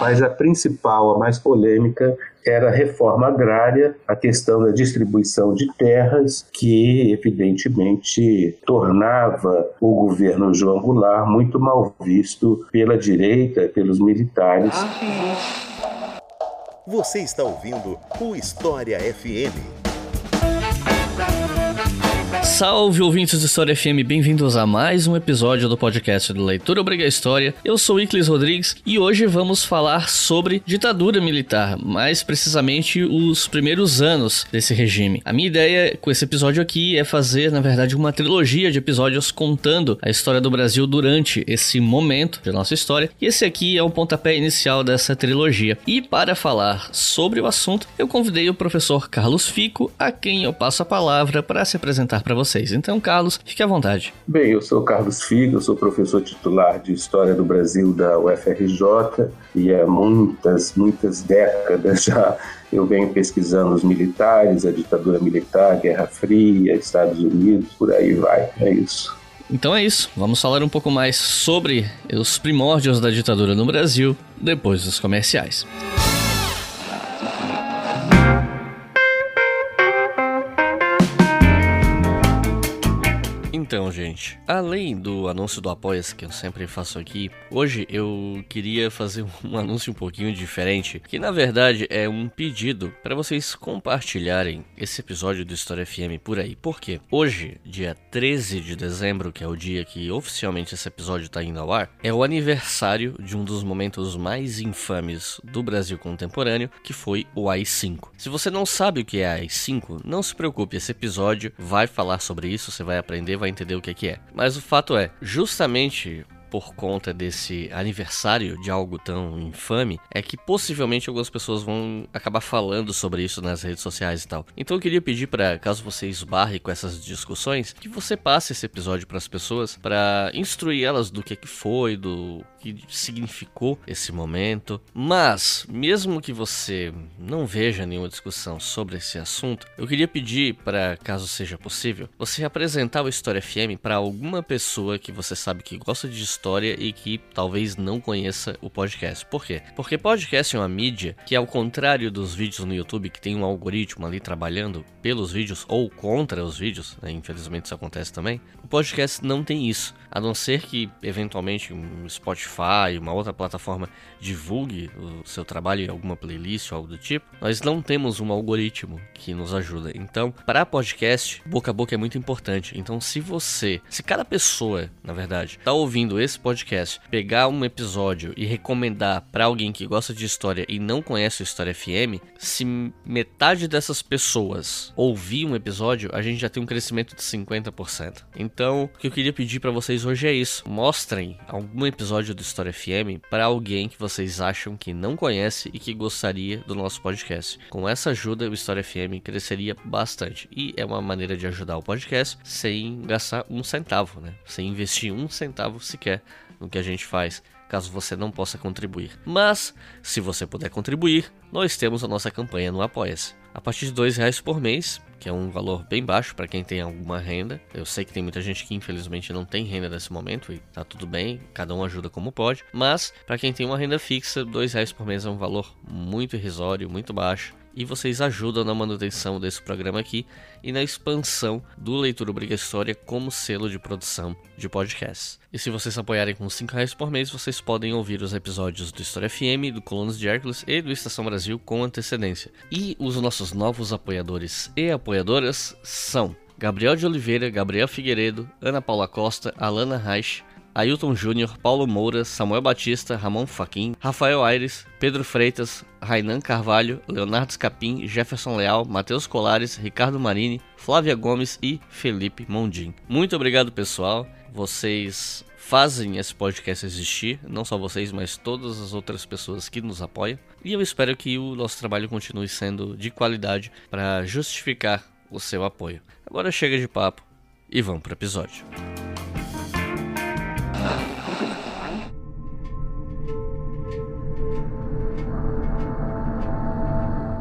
mas a principal, a mais polêmica, era a reforma agrária, a questão da distribuição de terras, que evidentemente tornava o governo João Goulart muito mal visto pela direita, pelos militares. Você está ouvindo o História FM. Salve ouvintes do História FM, bem-vindos a mais um episódio do podcast do Leitura Obriga História. Eu sou Iclis Rodrigues e hoje vamos falar sobre ditadura militar, mais precisamente os primeiros anos desse regime. A minha ideia com esse episódio aqui é fazer, na verdade, uma trilogia de episódios contando a história do Brasil durante esse momento de nossa história, e esse aqui é o pontapé inicial dessa trilogia. E para falar sobre o assunto, eu convidei o professor Carlos Fico, a quem eu passo a palavra para se apresentar para vocês. Então, Carlos, fique à vontade. Bem, eu sou Carlos Figo, sou professor titular de História do Brasil da UFRJ e há muitas, muitas décadas já eu venho pesquisando os militares, a ditadura militar, Guerra Fria, Estados Unidos, por aí vai. É isso. Então é isso, vamos falar um pouco mais sobre os primórdios da ditadura no Brasil depois dos comerciais. Então, gente, além do anúncio do Apoia-se que eu sempre faço aqui, hoje eu queria fazer um anúncio um pouquinho diferente, que na verdade é um pedido para vocês compartilharem esse episódio do História FM por aí. Porque hoje, dia 13 de dezembro, que é o dia que oficialmente esse episódio está indo ao ar, é o aniversário de um dos momentos mais infames do Brasil contemporâneo, que foi o AI-5. Se você não sabe o que é AI-5, não se preocupe, esse episódio vai falar sobre isso, você vai aprender, vai entender o que, que é. Mas o fato é, justamente por conta desse aniversário de algo tão infame é que possivelmente algumas pessoas vão acabar falando sobre isso nas redes sociais e tal. Então eu queria pedir para, caso você esbarre com essas discussões, que você passe esse episódio para as pessoas para instruir elas do que, que foi, do que significou esse momento. Mas, mesmo que você não veja nenhuma discussão sobre esse assunto, eu queria pedir para, caso seja possível, você apresentar o História FM para alguma pessoa que você sabe que gosta de história e que talvez não conheça o podcast. Por quê? Porque podcast é uma mídia que, ao contrário dos vídeos no YouTube, que tem um algoritmo ali trabalhando pelos vídeos ou contra os vídeos, né? infelizmente isso acontece também, o podcast não tem isso. A não ser que, eventualmente, um Spotify, uma outra plataforma divulgue o seu trabalho em alguma playlist ou algo do tipo, nós não temos um algoritmo que nos ajuda. Então, para podcast, boca a boca é muito importante. Então, se você, se cada pessoa, na verdade, está ouvindo esse podcast, pegar um episódio e recomendar para alguém que gosta de história e não conhece o História FM, se metade dessas pessoas ouvir um episódio, a gente já tem um crescimento de 50%. Então, o que eu queria pedir para vocês hoje é isso. Mostrem algum episódio do História FM para alguém que vocês acham que não conhece e que gostaria do nosso podcast. Com essa ajuda, o História FM cresceria bastante. E é uma maneira de ajudar o podcast sem gastar um centavo, né? Sem investir um centavo sequer no que a gente faz caso você não possa contribuir. Mas, se você puder contribuir, nós temos a nossa campanha no Apoia-se. A partir de R$ reais por mês, que é um valor bem baixo para quem tem alguma renda. Eu sei que tem muita gente que infelizmente não tem renda nesse momento e tá tudo bem, cada um ajuda como pode, mas para quem tem uma renda fixa, dois reais por mês é um valor muito irrisório, muito baixo e vocês ajudam na manutenção desse programa aqui e na expansão do Leitura Obriga História como selo de produção de podcasts. E se vocês apoiarem com 5 reais por mês, vocês podem ouvir os episódios do História FM, do Colunas de Hércules e do Estação Brasil com antecedência. E os nossos novos apoiadores e apoiadoras são Gabriel de Oliveira, Gabriel Figueiredo, Ana Paula Costa, Alana Reich, Ailton Júnior, Paulo Moura, Samuel Batista, Ramon Faquin, Rafael Aires, Pedro Freitas, Rainan Carvalho, Leonardo Scapim, Jefferson Leal, Matheus Colares, Ricardo Marini, Flávia Gomes e Felipe Mondim. Muito obrigado, pessoal. Vocês fazem esse podcast existir, não só vocês, mas todas as outras pessoas que nos apoiam. E eu espero que o nosso trabalho continue sendo de qualidade para justificar o seu apoio. Agora chega de papo e vamos para o episódio. 감사합니다.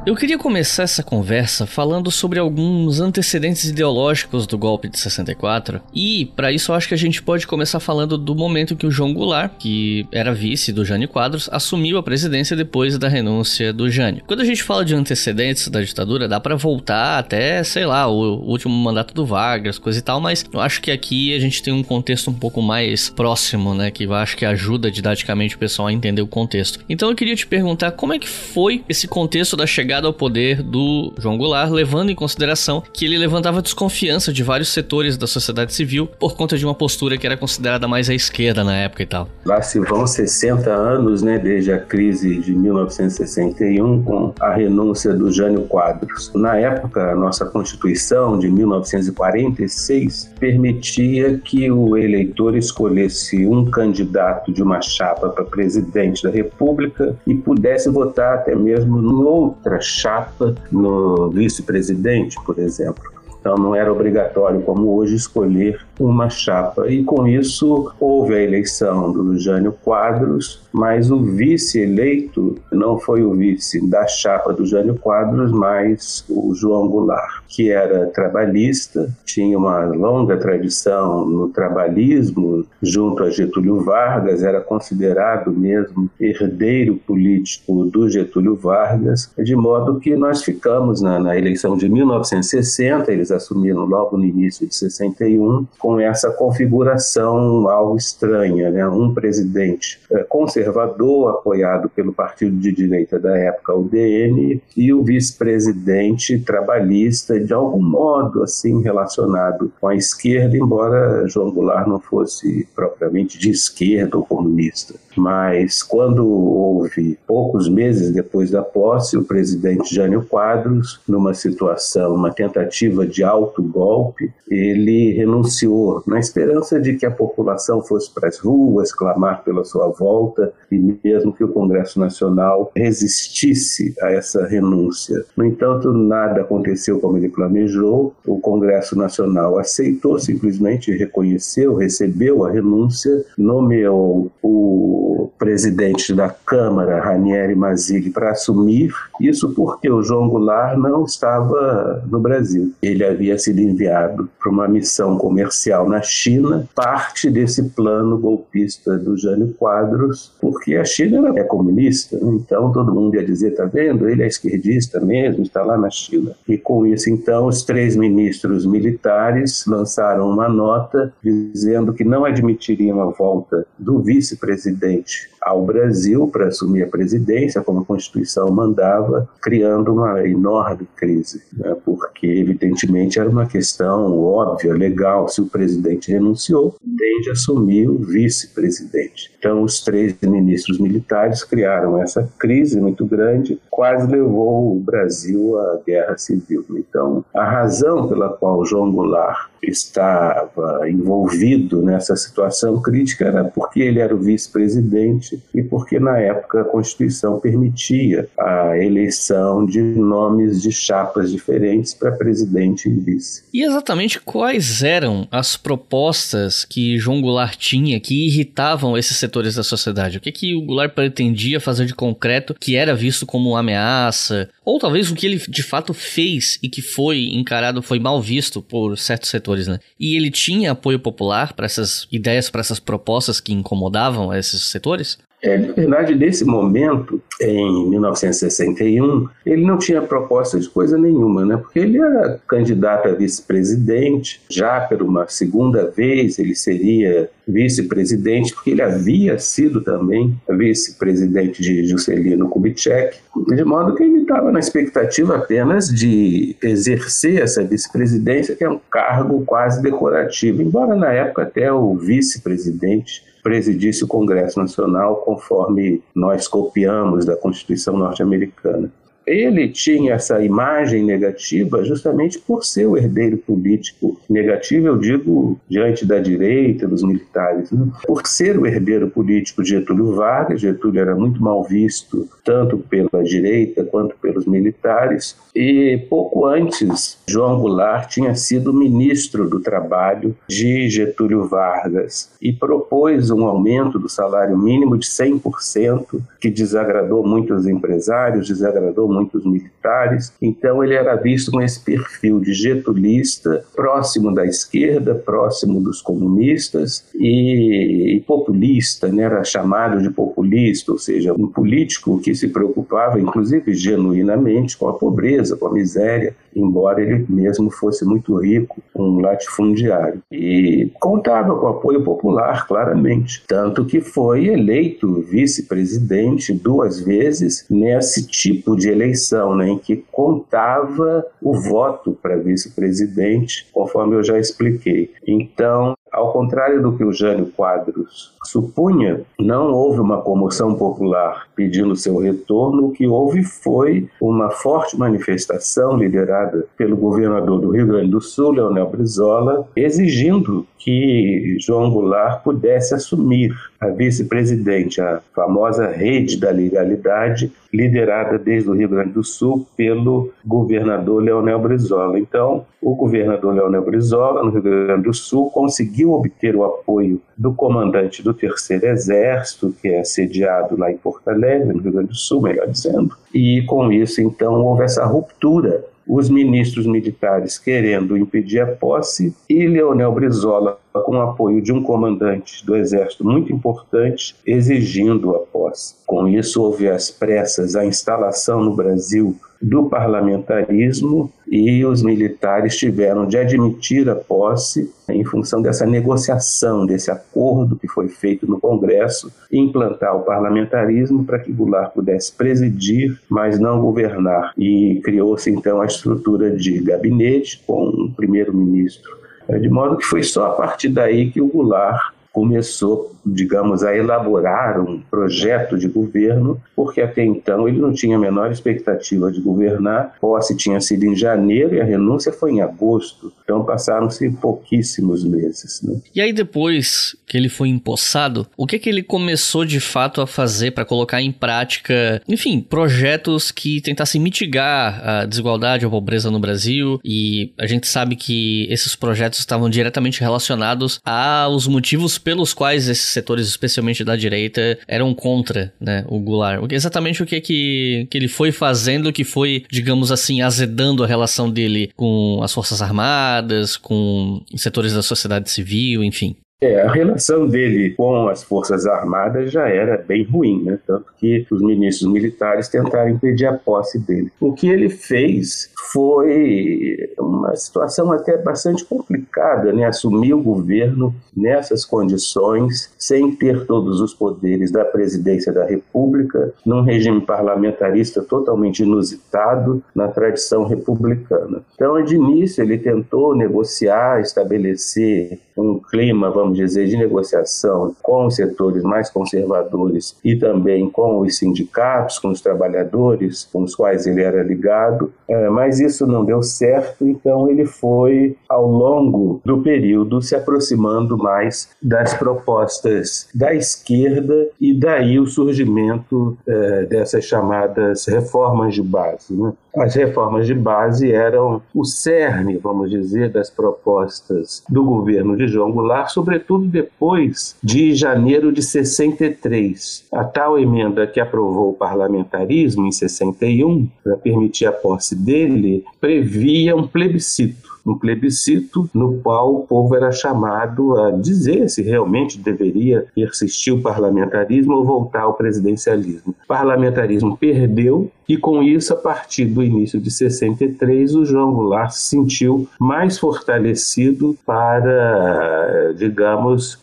Eu queria começar essa conversa falando sobre alguns antecedentes ideológicos do golpe de 64 e, para isso, eu acho que a gente pode começar falando do momento que o João Goulart, que era vice do Jânio Quadros, assumiu a presidência depois da renúncia do Jânio. Quando a gente fala de antecedentes da ditadura, dá para voltar até, sei lá, o último mandato do Vargas, coisa e tal, mas eu acho que aqui a gente tem um contexto um pouco mais próximo, né, que eu acho que ajuda didaticamente o pessoal a entender o contexto. Então eu queria te perguntar como é que foi esse contexto da chegada chegada ao poder do João Goulart, levando em consideração que ele levantava desconfiança de vários setores da sociedade civil por conta de uma postura que era considerada mais à esquerda na época e tal. Lá se vão 60 anos, né, desde a crise de 1961 com a renúncia do Jânio Quadros. Na época, a nossa Constituição de 1946 permitia que o eleitor escolhesse um candidato de uma chapa para presidente da República e pudesse votar até mesmo em outra chapa no vice-presidente, por exemplo. Então não era obrigatório, como hoje, escolher uma chapa. E com isso houve a eleição do Jânio Quadros, mas o vice eleito não foi o vice da chapa do Jânio Quadros, mas o João Goulart, que era trabalhista, tinha uma longa tradição no trabalhismo junto a Getúlio Vargas, era considerado mesmo herdeiro político do Getúlio Vargas, de modo que nós ficamos na, na eleição de 1960, eles assumiram logo no início de 61, com essa configuração algo estranha, né? um presidente eh, conservador, apoiado pelo partido de direita da época, o DN, e o vice-presidente trabalhista, de algum modo assim relacionado com a esquerda, embora João Goulart não fosse propriamente de esquerda ou comunista. Mas quando houve, poucos meses depois da posse, o presidente Jânio Quadros, numa situação, uma tentativa de autogolpe, ele renunciou na esperança de que a população fosse para as ruas clamar pela sua volta e mesmo que o Congresso Nacional resistisse a essa renúncia. No entanto, nada aconteceu como ele planejou. O Congresso Nacional aceitou simplesmente, reconheceu, recebeu a renúncia, nomeou o o presidente da Câmara, Ranieri Mazzilli, para assumir. Isso porque o João Goulart não estava no Brasil. Ele havia sido enviado para uma missão comercial na China, parte desse plano golpista do Jânio Quadros, porque a China é comunista, então todo mundo ia dizer, tá vendo, ele é esquerdista mesmo, está lá na China. E com isso, então, os três ministros militares lançaram uma nota dizendo que não admitiriam a volta do vice-presidente ao Brasil para assumir a presidência, como a Constituição mandava, criando uma enorme crise, né? porque, evidentemente, era uma questão óbvia, legal. Se o presidente renunciou, tem de assumir o vice-presidente. Então, os três ministros militares criaram essa crise muito grande, quase levou o Brasil à guerra civil. Então, a razão pela qual João Goulart estava envolvido nessa situação crítica era porque ele era o vice-presidente e porque na época a Constituição permitia a eleição de nomes de chapas diferentes para presidente e vice. E exatamente quais eram as propostas que João Goulart tinha que irritavam esses setores da sociedade? O que que o Goulart pretendia fazer de concreto que era visto como uma ameaça? Ou talvez o que ele de fato fez e que foi encarado, foi mal visto por certos setores, né? E ele tinha apoio popular para essas ideias, para essas propostas que incomodavam esses setores? É, na verdade, nesse momento, em 1961, ele não tinha proposta de coisa nenhuma, né? porque ele era candidato a vice-presidente, já por uma segunda vez ele seria vice-presidente, porque ele havia sido também vice-presidente de Juscelino Kubitschek, de modo que ele estava na expectativa apenas de exercer essa vice-presidência, que é um cargo quase decorativo, embora na época até o vice-presidente presidisse o Congresso Nacional conforme nós copiamos da Constituição norte-americana ele tinha essa imagem negativa justamente por ser o herdeiro político negativo, eu digo, diante da direita, dos militares. Né? Por ser o herdeiro político de Getúlio Vargas, Getúlio era muito mal visto tanto pela direita quanto pelos militares, e pouco antes, João Goulart tinha sido ministro do Trabalho de Getúlio Vargas e propôs um aumento do salário mínimo de 100%, que desagradou muito os empresários, desagradou muitos militares. Então ele era visto com esse perfil de getulista, próximo da esquerda, próximo dos comunistas e, e populista, né? era chamado de populista, ou seja, um político que se preocupava, inclusive genuinamente, com a pobreza, com a miséria, embora ele mesmo fosse muito rico, um latifundiário. E contava com apoio popular, claramente. Tanto que foi eleito vice-presidente duas vezes nesse tipo de eleição, né, em que contava o voto para vice-presidente, conforme eu já expliquei. Então, ao contrário do que o Jânio Quadros supunha, não houve uma comoção popular pedindo seu retorno. O que houve foi uma forte manifestação liderada pelo governador do Rio Grande do Sul, Leonel Brizola, exigindo que João Goulart pudesse assumir a vice-presidente, a famosa rede da legalidade, liderada desde o Rio Grande do Sul pelo governador Leonel Brizola. Então, o governador Leonel Brizola, no Rio Grande do Sul, conseguiu obter o apoio do comandante do Terceiro Exército, que é sediado lá em Porto Alegre, no Rio Grande do Sul, melhor dizendo, e com isso, então, houve essa ruptura os ministros militares querendo impedir a posse e Leonel Brizola, com o apoio de um comandante do exército muito importante, exigindo a posse. Com isso, houve às pressas a instalação no Brasil do parlamentarismo e os militares tiveram de admitir a posse em função dessa negociação, desse acordo que foi feito no Congresso, implantar o parlamentarismo para que Goulart pudesse presidir, mas não governar. E criou-se então a estrutura de gabinete com um primeiro-ministro. De modo que foi só a partir daí que o Goulart começou, digamos, a elaborar um projeto de governo, porque até então ele não tinha a menor expectativa de governar. Posse tinha sido em janeiro e a renúncia foi em agosto. Então passaram-se pouquíssimos meses. Né? E aí depois que ele foi empossado, o que que ele começou de fato a fazer para colocar em prática, enfim, projetos que tentassem mitigar a desigualdade, a pobreza no Brasil? E a gente sabe que esses projetos estavam diretamente relacionados aos motivos pelos quais esses setores, especialmente da direita, eram contra né, o Goulart. Exatamente o que, que, que ele foi fazendo que foi, digamos assim, azedando a relação dele com as Forças Armadas, com setores da sociedade civil, enfim. É, a relação dele com as Forças Armadas já era bem ruim, né? tanto que os ministros militares tentaram impedir a posse dele. O que ele fez foi uma situação até bastante complicada, né? assumir o governo nessas condições, sem ter todos os poderes da presidência da República, num regime parlamentarista totalmente inusitado na tradição republicana. Então, de início, ele tentou negociar, estabelecer um clima, vamos dizer, de negociação com os setores mais conservadores e também com os sindicatos, com os trabalhadores com os quais ele era ligado, é, mas isso não deu certo, então ele foi, ao longo do período, se aproximando mais das propostas da esquerda e daí o surgimento é, dessas chamadas reformas de base. Né? As reformas de base eram o cerne, vamos dizer, das propostas do governo de João Goulart, sobretudo depois de janeiro de 63. A tal emenda que aprovou o parlamentarismo em 61, para permitir a posse dele, previa um plebiscito um plebiscito no qual o povo era chamado a dizer se realmente deveria persistir o parlamentarismo ou voltar ao presidencialismo. O parlamentarismo perdeu e com isso, a partir do início de 63, o João Goulart se sentiu mais fortalecido para, digamos,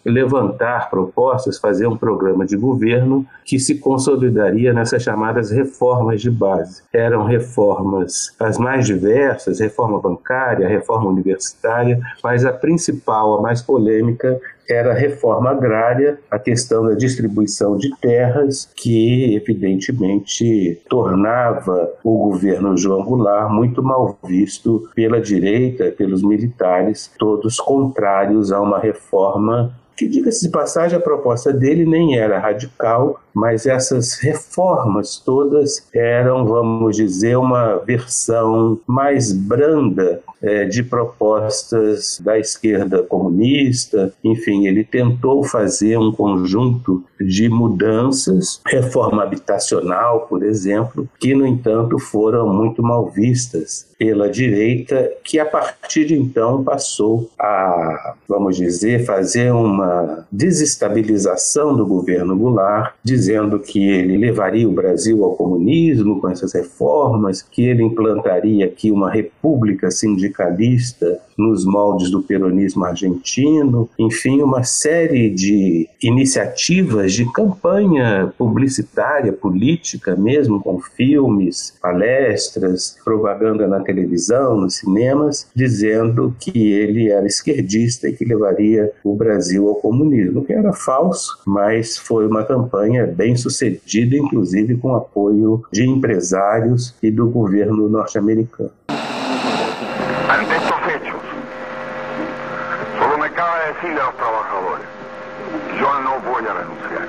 levantar propostas, fazer um programa de governo que se consolidaria nessas chamadas reformas de base. Eram reformas as mais diversas, reforma bancária, reforma universitária, mas a principal, a mais polêmica, era a reforma agrária, a questão da distribuição de terras, que evidentemente tornava o governo João Goulart muito mal visto pela direita, pelos militares, todos contrários a uma reforma que, diga-se de passagem, a proposta dele nem era radical, mas essas reformas todas eram, vamos dizer, uma versão mais branda é, de propostas da esquerda comunista. Enfim, ele tentou fazer um conjunto de mudanças, reforma habitacional, por exemplo, que, no entanto, foram muito mal vistas pela direita, que a partir de então passou a, vamos dizer, fazer uma desestabilização do governo Goulart, dizendo que ele levaria o Brasil ao comunismo com essas reformas, que ele implantaria aqui uma república sindicalista nos moldes do peronismo argentino, enfim, uma série de iniciativas de campanha publicitária, política mesmo, com filmes, palestras, propaganda na televisão, nos cinemas, dizendo que ele era esquerdista e que levaria o Brasil ao comunismo, que era falso, mas foi uma campanha bem sucedida, inclusive com apoio de empresários e do governo norte-americano. Me cabe decirle a los trabajadores, yo no voy a renunciar.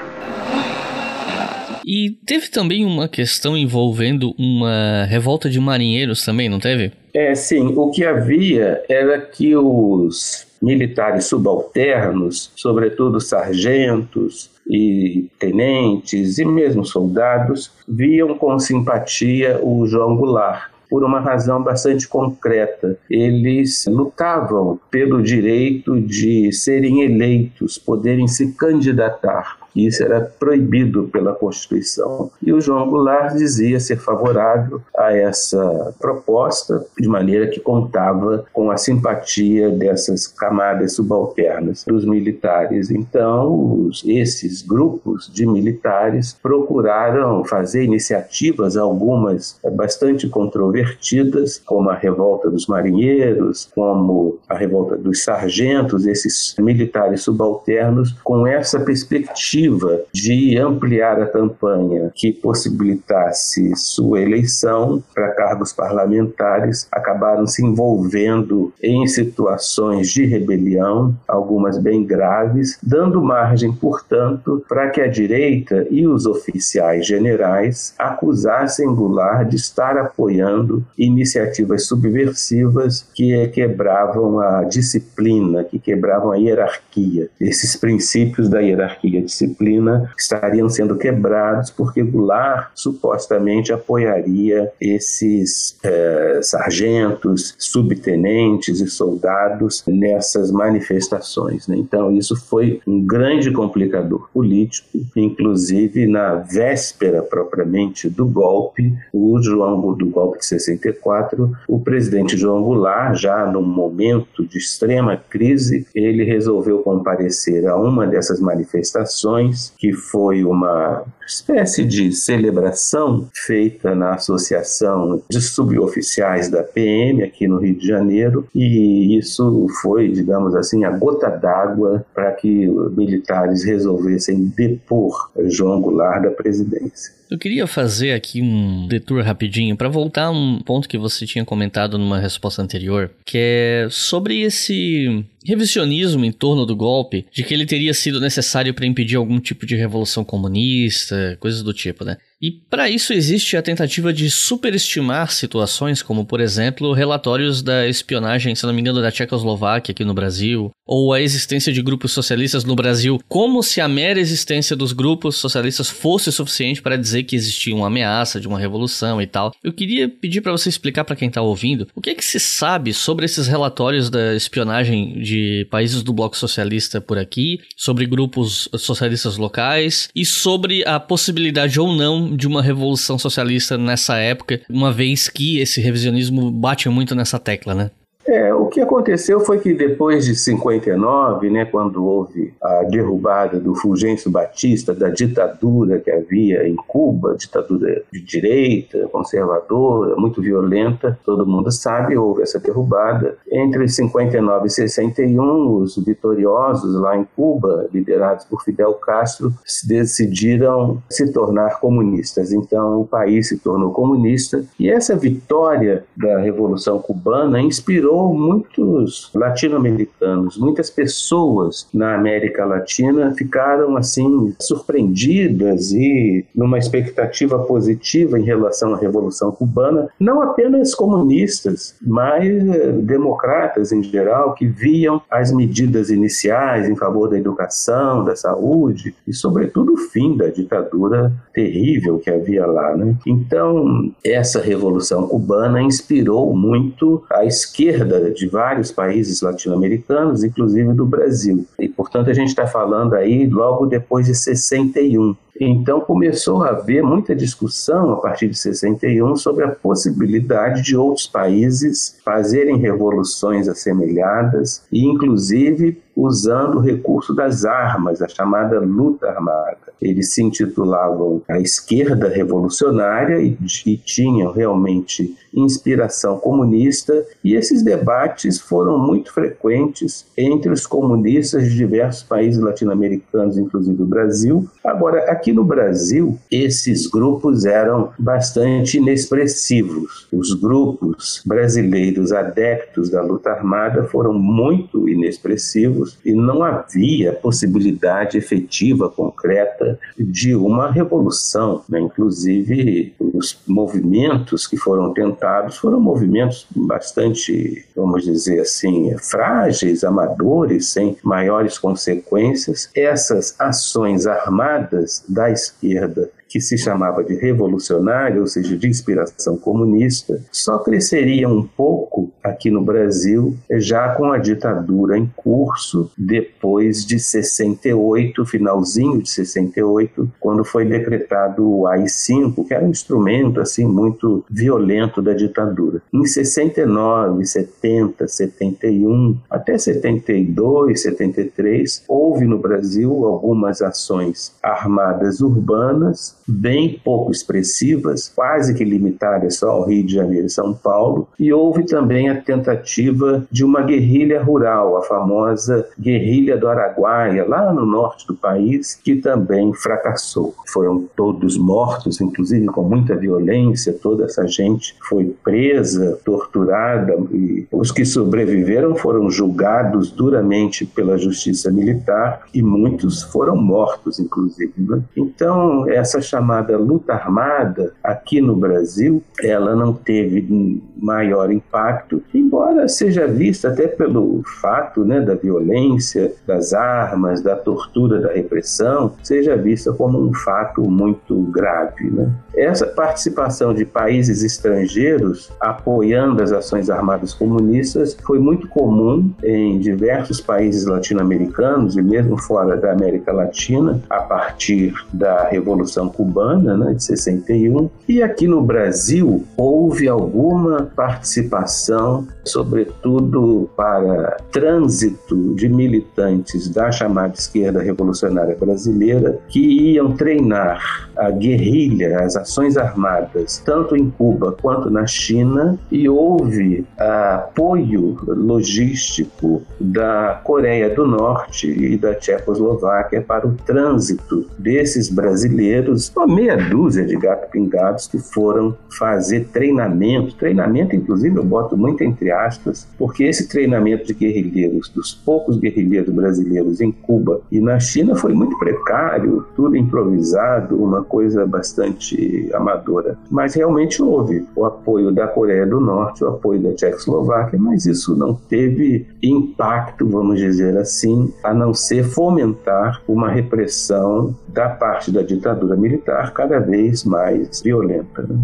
E teve também uma questão envolvendo uma revolta de marinheiros também, não teve? É, sim. O que havia era que os militares subalternos, sobretudo sargentos e tenentes e mesmo soldados, viam com simpatia o João Goulart por uma razão bastante concreta. Eles lutavam pelo direito de serem eleitos, poderem se candidatar que isso era proibido pela Constituição. E o João Goulart dizia ser favorável a essa proposta, de maneira que contava com a simpatia dessas camadas subalternas dos militares. Então, esses grupos de militares procuraram fazer iniciativas, algumas bastante controvertidas, como a revolta dos marinheiros, como a revolta dos sargentos, esses militares subalternos, com essa perspectiva tentativa de ampliar a campanha que possibilitasse sua eleição para cargos parlamentares acabaram se envolvendo em situações de rebelião, algumas bem graves, dando margem, portanto, para que a direita e os oficiais generais acusassem Goulart de estar apoiando iniciativas subversivas que quebravam a disciplina, que quebravam a hierarquia, esses princípios da hierarquia disciplinar disciplina estariam sendo quebrados porque Goulart supostamente apoiaria esses é, sargentos, subtenentes e soldados nessas manifestações. Né? Então, isso foi um grande complicador político, inclusive na véspera propriamente do golpe, o João do golpe de 64, o presidente João Goulart, já num momento de extrema crise, ele resolveu comparecer a uma dessas manifestações que foi uma espécie de celebração feita na Associação de Suboficiais da PM aqui no Rio de Janeiro, e isso foi, digamos assim, a gota d'água para que militares resolvessem depor João Goulart da presidência. Eu queria fazer aqui um detour rapidinho para voltar a um ponto que você tinha comentado numa resposta anterior, que é sobre esse revisionismo em torno do golpe, de que ele teria sido necessário para impedir algum tipo de revolução comunista, coisas do tipo, né? E para isso existe a tentativa de superestimar situações como, por exemplo, relatórios da espionagem, se não me engano, da Tchecoslováquia aqui no Brasil, ou a existência de grupos socialistas no Brasil, como se a mera existência dos grupos socialistas fosse suficiente para dizer que existia uma ameaça de uma revolução e tal. Eu queria pedir para você explicar para quem está ouvindo o que é que se sabe sobre esses relatórios da espionagem de países do bloco socialista por aqui, sobre grupos socialistas locais e sobre a possibilidade ou não de uma revolução socialista nessa época, uma vez que esse revisionismo bate muito nessa tecla, né? É, o que aconteceu foi que depois de 59, né, quando houve a derrubada do Fulgêncio Batista, da ditadura que havia em Cuba, ditadura de direita, conservadora, muito violenta, todo mundo sabe, houve essa derrubada. Entre 59 e 61, os vitoriosos lá em Cuba, liderados por Fidel Castro, decidiram se tornar comunistas. Então o país se tornou comunista e essa vitória da Revolução Cubana inspirou inspirou muitos latino-americanos, muitas pessoas na América Latina ficaram assim surpreendidas e numa expectativa positiva em relação à Revolução Cubana, não apenas comunistas, mas eh, democratas em geral que viam as medidas iniciais em favor da educação, da saúde e sobretudo o fim da ditadura terrível que havia lá, né? Então, essa revolução cubana inspirou muito a esquerda de vários países latino-americanos, inclusive do Brasil. E, portanto, a gente está falando aí logo depois de 61. Então começou a haver muita discussão a partir de 61 sobre a possibilidade de outros países fazerem revoluções assemelhadas e inclusive usando o recurso das armas, a chamada luta armada. Eles se intitulavam a esquerda revolucionária e, e tinham realmente inspiração comunista, e esses debates foram muito frequentes entre os comunistas de diversos países latino-americanos, inclusive o Brasil. Agora, aqui no Brasil, esses grupos eram bastante inexpressivos. Os grupos brasileiros adeptos da luta armada foram muito inexpressivos e não havia possibilidade efetiva, concreta, de uma revolução. Né? Inclusive, os movimentos que foram tentados foram movimentos bastante, vamos dizer assim, frágeis, amadores, sem maiores consequências. Essas ações armadas da esquerda que se chamava de revolucionário, ou seja, de inspiração comunista, só cresceria um pouco aqui no Brasil já com a ditadura em curso depois de 68, finalzinho de 68, quando foi decretado o AI-5, que era um instrumento assim muito violento da ditadura. Em 69, 70, 71, até 72, 73, houve no Brasil algumas ações armadas urbanas bem pouco expressivas, quase que limitadas só ao Rio de Janeiro e São Paulo, e houve também a tentativa de uma guerrilha rural, a famosa guerrilha do Araguaia, lá no norte do país, que também fracassou. Foram todos mortos, inclusive com muita violência, toda essa gente foi presa, torturada, e os que sobreviveram foram julgados duramente pela justiça militar e muitos foram mortos, inclusive. Né? Então, essa chamada luta armada aqui no Brasil, ela não teve maior impacto, embora seja vista até pelo fato né, da violência, das armas, da tortura, da repressão, seja vista como um fato muito grave. Né? Essa participação de países estrangeiros apoiando as ações armadas comunistas foi muito comum em diversos países latino-americanos e mesmo fora da América Latina, a partir da Revolução cubana, né, de 61, e aqui no Brasil houve alguma participação, sobretudo para trânsito de militantes da chamada esquerda revolucionária brasileira que iam treinar a guerrilha, as ações armadas, tanto em Cuba quanto na China, e houve apoio logístico da Coreia do Norte e da Tchecoslováquia para o trânsito desses brasileiros uma meia dúzia de gato pingados que foram fazer treinamento, treinamento inclusive eu boto muito entre aspas, porque esse treinamento de guerrilheiros, dos poucos guerrilheiros brasileiros em Cuba e na China foi muito precário, tudo improvisado, uma coisa bastante amadora. Mas realmente houve o apoio da Coreia do Norte, o apoio da Tchecoslováquia, mas isso não teve impacto, vamos dizer assim, a não ser fomentar uma repressão da parte da ditadura militar cada vez mais violenta. Né?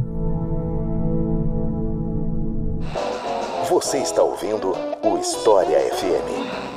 Você está ouvindo o História FM.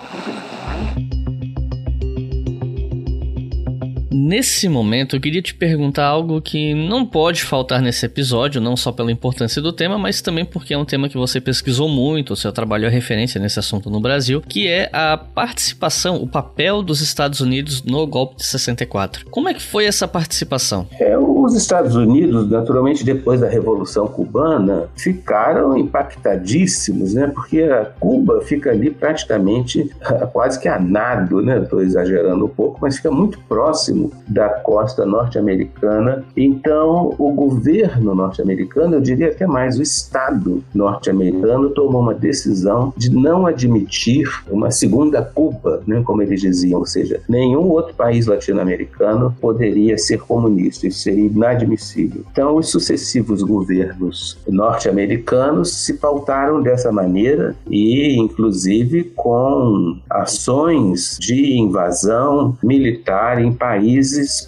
Nesse momento, eu queria te perguntar algo que não pode faltar nesse episódio, não só pela importância do tema, mas também porque é um tema que você pesquisou muito, o seu trabalho é referência nesse assunto no Brasil, que é a participação, o papel dos Estados Unidos no golpe de 64. Como é que foi essa participação? É, os Estados Unidos, naturalmente, depois da Revolução Cubana, ficaram impactadíssimos, né? Porque Cuba fica ali praticamente quase que a nado, né? Estou exagerando um pouco, mas fica muito próximo da costa norte-americana. Então, o governo norte-americano, eu diria até mais o Estado norte-americano, tomou uma decisão de não admitir uma segunda Cuba, né, como eles diziam, ou seja, nenhum outro país latino-americano poderia ser comunista, isso seria inadmissível. Então, os sucessivos governos norte-americanos se pautaram dessa maneira e, inclusive, com ações de invasão militar em países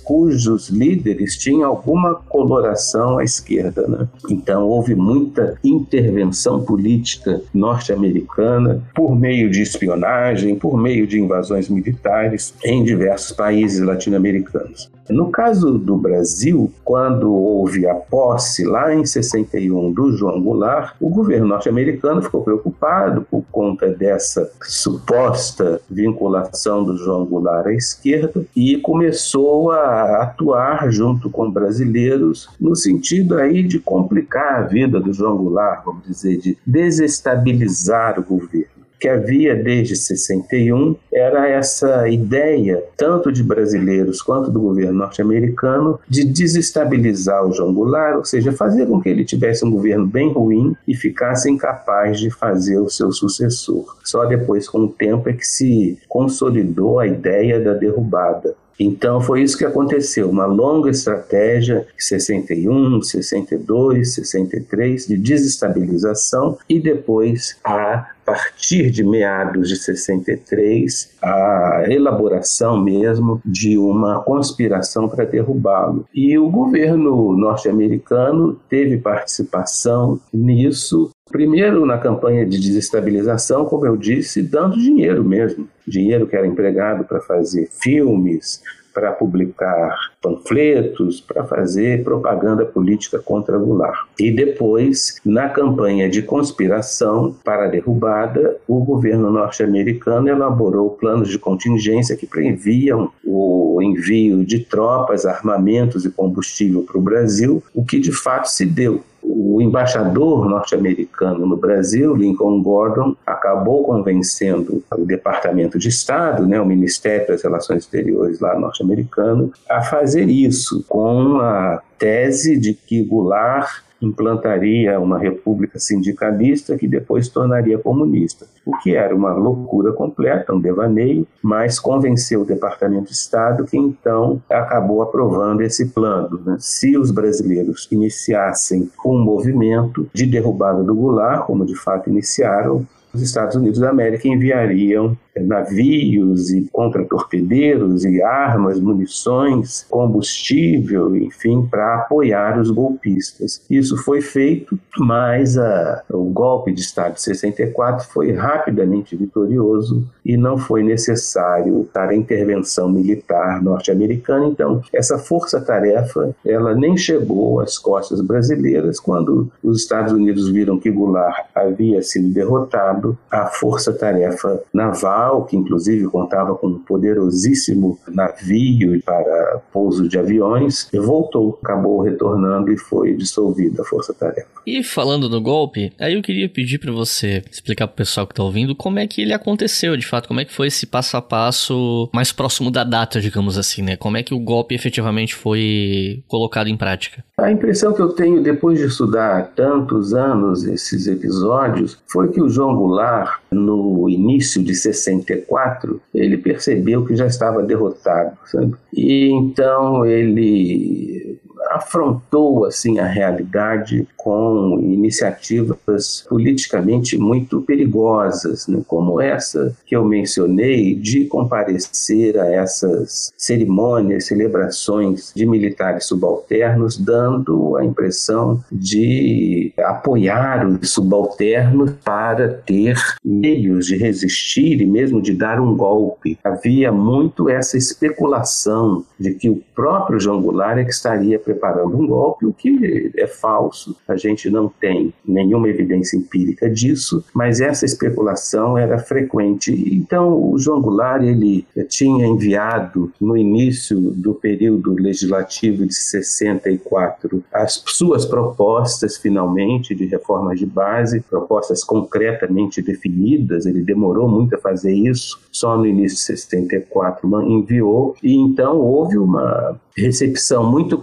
cujos líderes tinham alguma coloração à esquerda. Né? Então, houve muita intervenção política norte-americana por meio de espionagem, por meio de invasões militares em diversos países latino-americanos. No caso do Brasil, quando houve a posse lá em 61 do João Goulart, o governo norte-americano ficou preocupado por conta dessa suposta vinculação do João Goulart à esquerda e começou a atuar junto com brasileiros no sentido aí de complicar a vida do João Goulart, vamos dizer, de desestabilizar o governo que havia desde 61 era essa ideia, tanto de brasileiros quanto do governo norte-americano, de desestabilizar o João Goulart, ou seja, fazer com que ele tivesse um governo bem ruim e ficasse incapaz de fazer o seu sucessor. Só depois, com o tempo, é que se consolidou a ideia da derrubada. Então foi isso que aconteceu, uma longa estratégia 61, 62, 63 de desestabilização e depois a partir de meados de 63 a elaboração mesmo de uma conspiração para derrubá-lo. E o governo norte-americano teve participação nisso Primeiro, na campanha de desestabilização, como eu disse, dando dinheiro mesmo. Dinheiro que era empregado para fazer filmes, para publicar panfletos, para fazer propaganda política contra Goulart. E depois, na campanha de conspiração para a derrubada, o governo norte-americano elaborou planos de contingência que previam o envio de tropas, armamentos e combustível para o Brasil, o que de fato se deu o embaixador norte-americano no Brasil, Lincoln Gordon, acabou convencendo o Departamento de Estado, né, o Ministério das Relações Exteriores lá norte-americano, a fazer isso com a tese de que Goulart implantaria uma república sindicalista que depois tornaria comunista, o que era uma loucura completa, um devaneio, mas convenceu o Departamento de Estado que então acabou aprovando esse plano. Né? Se os brasileiros iniciassem um movimento de derrubada do Goulart, como de fato iniciaram, os Estados Unidos da América enviariam navios e contratorpedeiros e armas, munições, combustível, enfim, para apoiar os golpistas. Isso foi feito, mas a, o golpe de Estado de 64 foi rapidamente vitorioso e não foi necessário para a intervenção militar norte-americana. Então, essa força-tarefa, ela nem chegou às costas brasileiras quando os Estados Unidos viram que Goulart havia sido derrotado, a força-tarefa naval que inclusive contava com um poderosíssimo navio para pouso de aviões, voltou, acabou retornando e foi dissolvida a Força Tarefa. E falando no golpe, aí eu queria pedir para você explicar para o pessoal que está ouvindo como é que ele aconteceu, de fato, como é que foi esse passo a passo mais próximo da data, digamos assim, né? Como é que o golpe efetivamente foi colocado em prática? A impressão que eu tenho depois de estudar tantos anos esses episódios foi que o João Goulart, no início de 64, ele percebeu que já estava derrotado, sabe? E então ele afrontou assim a realidade com iniciativas politicamente muito perigosas, né, como essa que eu mencionei de comparecer a essas cerimônias, celebrações de militares subalternos, dando a impressão de apoiar os subalternos para ter meios de resistir e mesmo de dar um golpe. Havia muito essa especulação de que o próprio João Goulart é que estaria preparando um golpe, o que é falso. A gente não tem nenhuma evidência empírica disso, mas essa especulação era frequente. Então, o João Goulart ele tinha enviado no início do período legislativo de 64 as suas propostas finalmente de reformas de base, propostas concretamente definidas. Ele demorou muito a fazer isso, só no início de 64 enviou e então houve uma recepção muito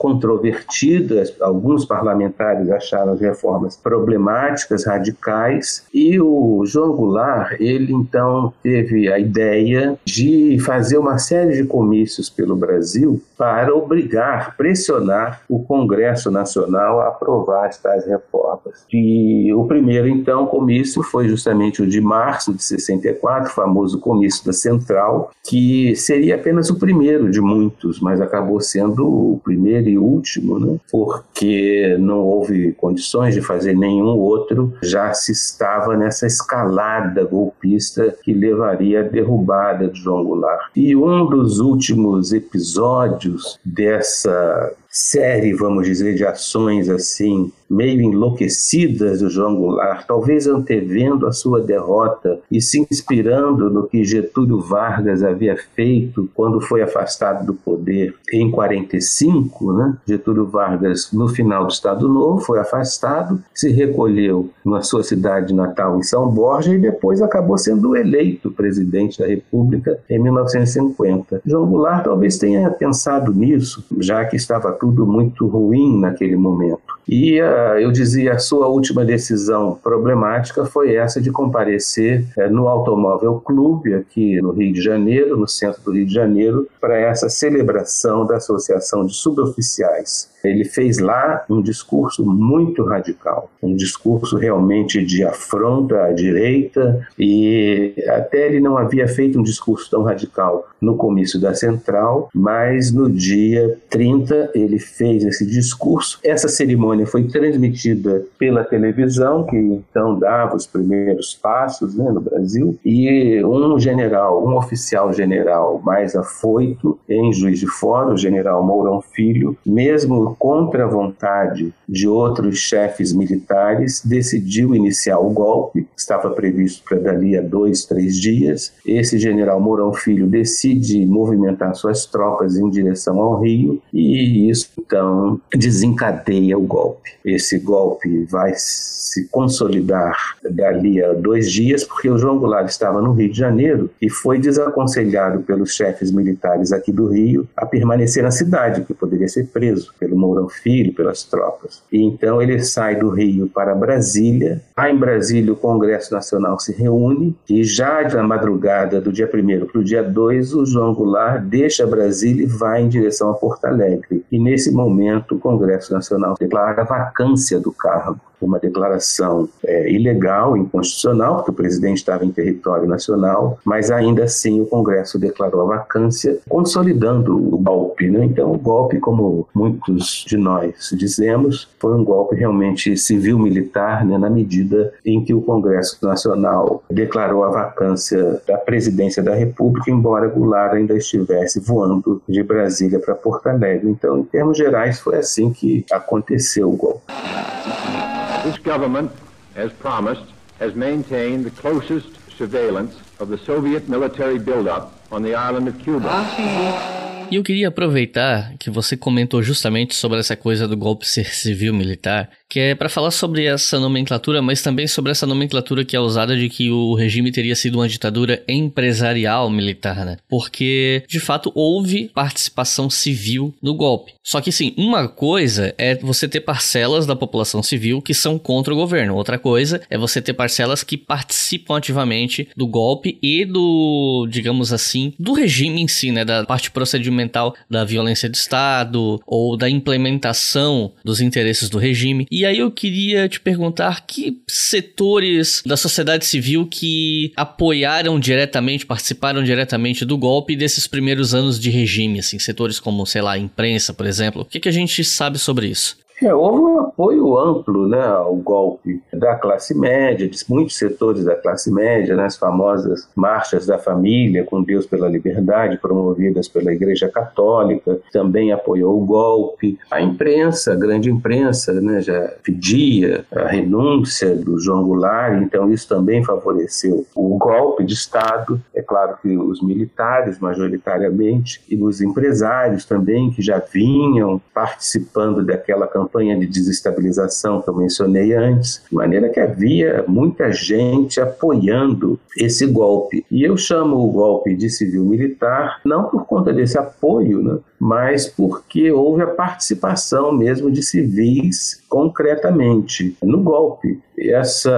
Alguns parlamentares acharam as reformas problemáticas, radicais, e o João Goulart, ele então teve a ideia de fazer uma série de comícios pelo Brasil para obrigar, pressionar o Congresso Nacional a aprovar tais reformas. E o primeiro, então, comício foi justamente o de março de 64, o famoso comício da Central, que seria apenas o primeiro de muitos, mas acabou sendo o primeiro e último, né? porque não houve condições de fazer nenhum outro, já se estava nessa escalada golpista que levaria à derrubada de João Goulart. E um dos últimos episódios dessa série, vamos dizer, de ações assim meio enlouquecidas do João Goulart, talvez antevendo a sua derrota e se inspirando no que Getúlio Vargas havia feito quando foi afastado do poder em 45, né? Getúlio Vargas, no final do Estado Novo, foi afastado, se recolheu na sua cidade natal, em São Borja, e depois acabou sendo eleito presidente da República em 1950. João Goulart talvez tenha pensado nisso, já que estava tudo muito ruim naquele momento. E uh, eu dizia, a sua última decisão problemática foi essa de comparecer uh, no Automóvel Clube, aqui no Rio de Janeiro, no centro do Rio de Janeiro, para essa celebração da Associação de Suboficiais. Ele fez lá um discurso muito radical, um discurso realmente de afronta à direita, e até ele não havia feito um discurso tão radical no comício da Central, mas no dia 30 ele fez esse discurso. Essa cerimônia foi transmitida pela televisão, que então dava os primeiros passos né, no Brasil, e um general, um oficial general mais afoito em Juiz de Fora, o general Mourão Filho, mesmo contra a vontade de outros chefes militares, decidiu iniciar o golpe. Estava previsto para dali a dois, três dias. Esse general Mourão Filho decide movimentar suas tropas em direção ao Rio e isso então desencadeia o golpe. Esse golpe vai se consolidar dali a dois dias, porque o João Goulart estava no Rio de Janeiro e foi desaconselhado pelos chefes militares aqui do Rio a permanecer na cidade, que poderia ser preso pelo Mourão Filho, pelas tropas. E então ele sai do Rio para Brasília. Lá em Brasília, o Congresso Nacional se reúne e já na madrugada do dia 1 para o dia 2, o João Goulart deixa Brasília e vai em direção a Porto Alegre. E nesse momento, o Congresso Nacional declara a vacância do cargo uma declaração é, ilegal, inconstitucional, porque o presidente estava em território nacional, mas ainda assim o Congresso declarou a vacância, consolidando o golpe. Né? Então, o golpe, como muitos de nós dizemos, foi um golpe realmente civil-militar, né, na medida em que o Congresso Nacional declarou a vacância da presidência da República, embora Goulart ainda estivesse voando de Brasília para Porto Alegre. Então, em termos gerais, foi assim que aconteceu o golpe. This government, as promised, has maintained the closest surveillance of the Soviet military buildup on the island of Cuba. E eu queria aproveitar que você comentou justamente sobre essa coisa do golpe ser civil-militar que é para falar sobre essa nomenclatura, mas também sobre essa nomenclatura que é usada de que o regime teria sido uma ditadura empresarial militar, né? Porque, de fato, houve participação civil no golpe. Só que, sim, uma coisa é você ter parcelas da população civil que são contra o governo. Outra coisa é você ter parcelas que participam ativamente do golpe e do, digamos assim, do regime em si, né? Da parte procedimental da violência de Estado ou da implementação dos interesses do regime. E e aí eu queria te perguntar que setores da sociedade civil que apoiaram diretamente, participaram diretamente do golpe desses primeiros anos de regime, assim, setores como, sei lá, imprensa, por exemplo. O que, que a gente sabe sobre isso? É, houve um apoio amplo né, ao golpe da classe média, de muitos setores da classe média, nas né, famosas marchas da família com Deus pela liberdade, promovidas pela Igreja Católica, também apoiou o golpe. A imprensa, a grande imprensa, né, já pedia a renúncia do João Goulart, então isso também favoreceu o golpe de Estado. É claro que os militares, majoritariamente, e os empresários também, que já vinham participando daquela campanha campanha de desestabilização que eu mencionei antes, de maneira que havia muita gente apoiando esse golpe. E eu chamo o golpe de civil-militar não por conta desse apoio, né, mas porque houve a participação mesmo de civis concretamente no golpe. Essa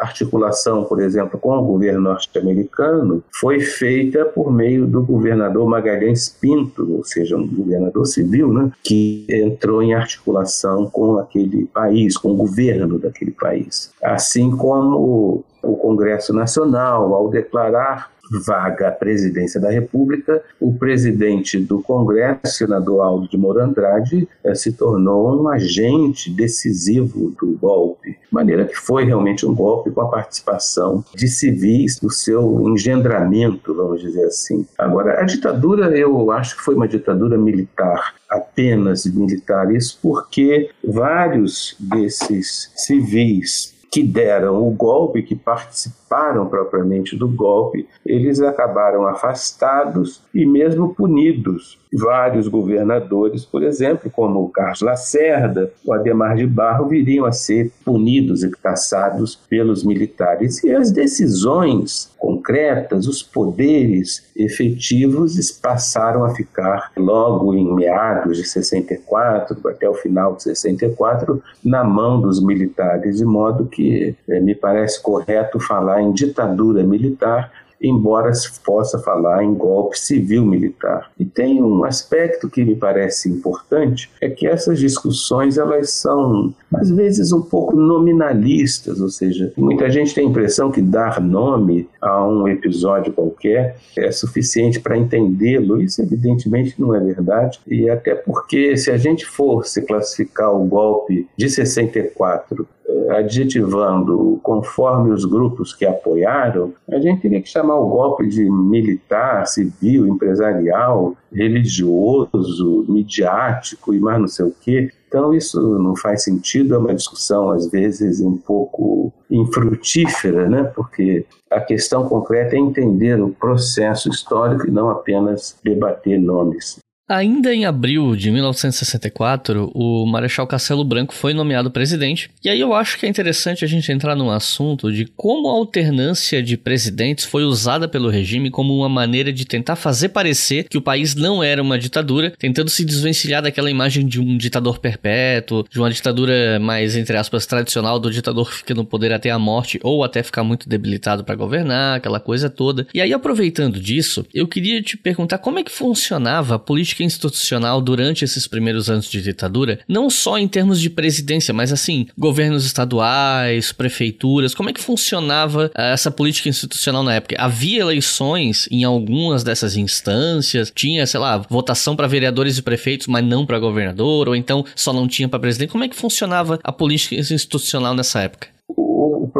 articulação, por exemplo, com o governo norte-americano foi feita por meio do governador Magalhães Pinto, ou seja, um governador civil, né, que entrou em articulação com aquele país, com o governo daquele país. Assim como o Congresso Nacional, ao declarar vaga à presidência da República, o presidente do Congresso, senador Aldo de Moura Andrade, eh, se tornou um agente decisivo do golpe, de maneira que foi realmente um golpe com a participação de civis no seu engendramento, vamos dizer assim. Agora, a ditadura, eu acho que foi uma ditadura militar, apenas militar, isso porque vários desses civis que deram o golpe, que participaram propriamente do golpe, eles acabaram afastados e mesmo punidos vários governadores, por exemplo, como o Carlos Lacerda, o Ademar de Barro, viriam a ser punidos e caçados pelos militares. E as decisões concretas, os poderes efetivos passaram a ficar logo em meados de 64, até o final de 64, na mão dos militares, de modo que eh, me parece correto falar em ditadura militar embora se possa falar em golpe civil-militar. E tem um aspecto que me parece importante, é que essas discussões elas são às vezes um pouco nominalistas, ou seja, muita gente tem a impressão que dar nome a um episódio qualquer é suficiente para entendê-lo. Isso evidentemente não é verdade, e até porque se a gente fosse classificar o golpe de 64 adjetivando conforme os grupos que apoiaram, a gente teria que chamar o golpe de militar, civil, empresarial, religioso, midiático e mais não sei o quê. Então isso não faz sentido, é uma discussão às vezes um pouco infrutífera, né? porque a questão concreta é entender o processo histórico e não apenas debater nomes. Ainda em abril de 1964, o Marechal Castelo Branco foi nomeado presidente. E aí eu acho que é interessante a gente entrar num assunto de como a alternância de presidentes foi usada pelo regime como uma maneira de tentar fazer parecer que o país não era uma ditadura, tentando se desvencilhar daquela imagem de um ditador perpétuo, de uma ditadura mais, entre aspas, tradicional, do ditador que fica no poder até a morte ou até ficar muito debilitado para governar, aquela coisa toda. E aí, aproveitando disso, eu queria te perguntar como é que funcionava a política política institucional durante esses primeiros anos de ditadura, não só em termos de presidência, mas assim, governos estaduais, prefeituras, como é que funcionava uh, essa política institucional na época? Havia eleições em algumas dessas instâncias, tinha, sei lá, votação para vereadores e prefeitos, mas não para governador, ou então só não tinha para presidente. Como é que funcionava a política institucional nessa época?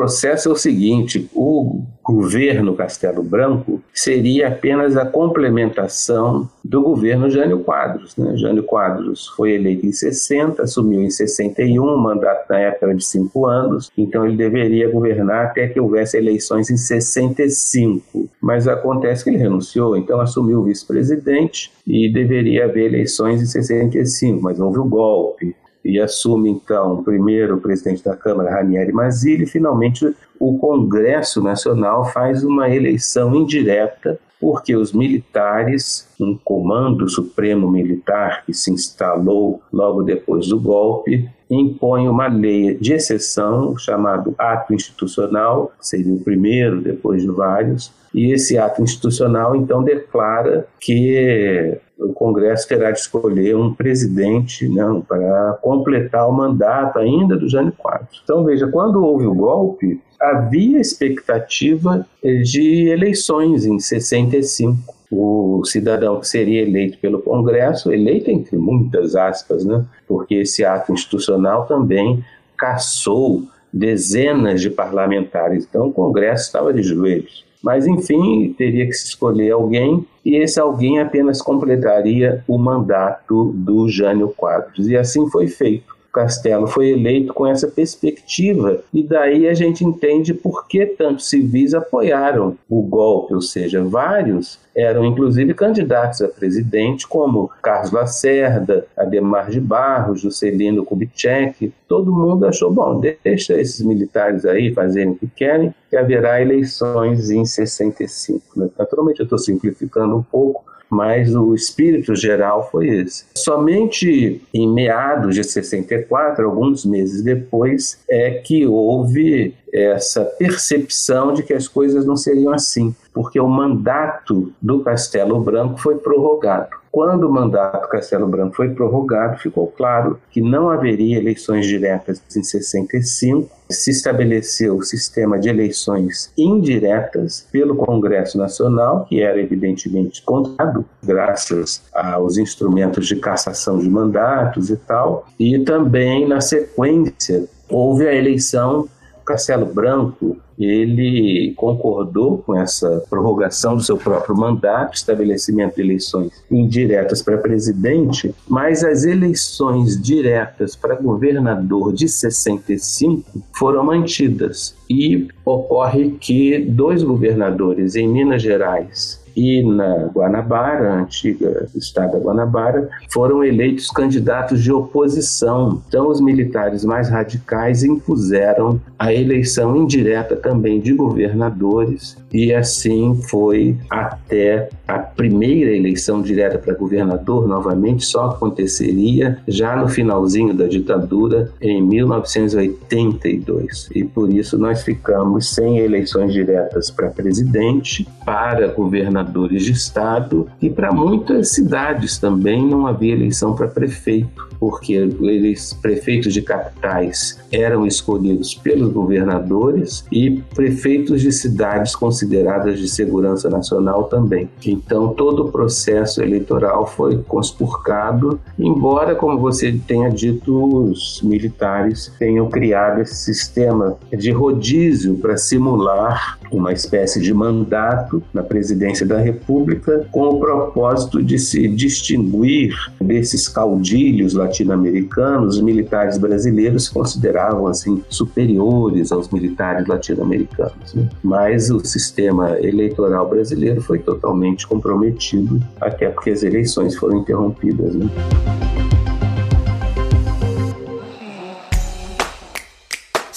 O processo é o seguinte: o governo Castelo Branco seria apenas a complementação do governo Jânio Quadros. Né? Jânio Quadros foi eleito em 60, assumiu em 61, o mandato na época de cinco anos, então ele deveria governar até que houvesse eleições em 65. Mas acontece que ele renunciou, então assumiu o vice-presidente e deveria haver eleições em 65, mas houve o golpe e assume então primeiro o presidente da Câmara, Ranieri Mazzilli, finalmente o Congresso Nacional faz uma eleição indireta porque os militares, um comando supremo militar que se instalou logo depois do golpe, impõe uma lei de exceção, chamado Ato Institucional, seria o primeiro depois de vários, e esse ato institucional então declara que o Congresso terá de escolher um presidente não, para completar o mandato ainda do Jânio Quadros. Então, veja, quando houve o golpe, havia expectativa de eleições em 65. o cidadão que seria eleito pelo Congresso, eleito entre muitas aspas, né? porque esse ato institucional também caçou dezenas de parlamentares, então o Congresso estava de joelhos. Mas, enfim, teria que se escolher alguém e esse alguém apenas completaria o mandato do Jânio Quadros. E assim foi feito. Castelo foi eleito com essa perspectiva, e daí a gente entende por que tantos civis apoiaram o golpe, ou seja, vários eram inclusive candidatos a presidente, como Carlos Lacerda, Ademar de Barros, Juscelino Kubitschek. Todo mundo achou, bom, deixa esses militares aí fazerem o que querem, que haverá eleições em 65. Né? Naturalmente, eu estou simplificando um pouco, mas o espírito geral foi esse. Somente em meados de 64, alguns meses depois, é que houve essa percepção de que as coisas não seriam assim, porque o mandato do Castelo Branco foi prorrogado. Quando o mandato Castelo Branco foi prorrogado, ficou claro que não haveria eleições diretas em 65. Se estabeleceu o sistema de eleições indiretas pelo Congresso Nacional, que era evidentemente contado, graças aos instrumentos de cassação de mandatos e tal, e também na sequência houve a eleição Castelo Branco ele concordou com essa prorrogação do seu próprio mandato, estabelecimento de eleições indiretas para presidente, mas as eleições diretas para governador de 65 foram mantidas. E ocorre que dois governadores em Minas Gerais e na Guanabara, antiga estado da Guanabara, foram eleitos candidatos de oposição. Então, os militares mais radicais impuseram a eleição indireta também de governadores, e assim foi até a primeira eleição direta para governador, novamente, só aconteceria já no finalzinho da ditadura, em 1982. E por isso nós ficamos sem eleições diretas para presidente, para governador governadores de estado e para muitas cidades também não havia eleição para prefeito porque eles prefeitos de capitais eram escolhidos pelos governadores e prefeitos de cidades consideradas de segurança nacional também. Então todo o processo eleitoral foi conspurcado, embora, como você tenha dito, os militares tenham criado esse sistema de rodízio para simular uma espécie de mandato na presidência da República com o propósito de se distinguir desses caudilhos latino-americanos, os militares brasileiros se consideravam assim superiores aos militares latino-americanos. Né? Mas o sistema eleitoral brasileiro foi totalmente comprometido, até porque as eleições foram interrompidas. Né?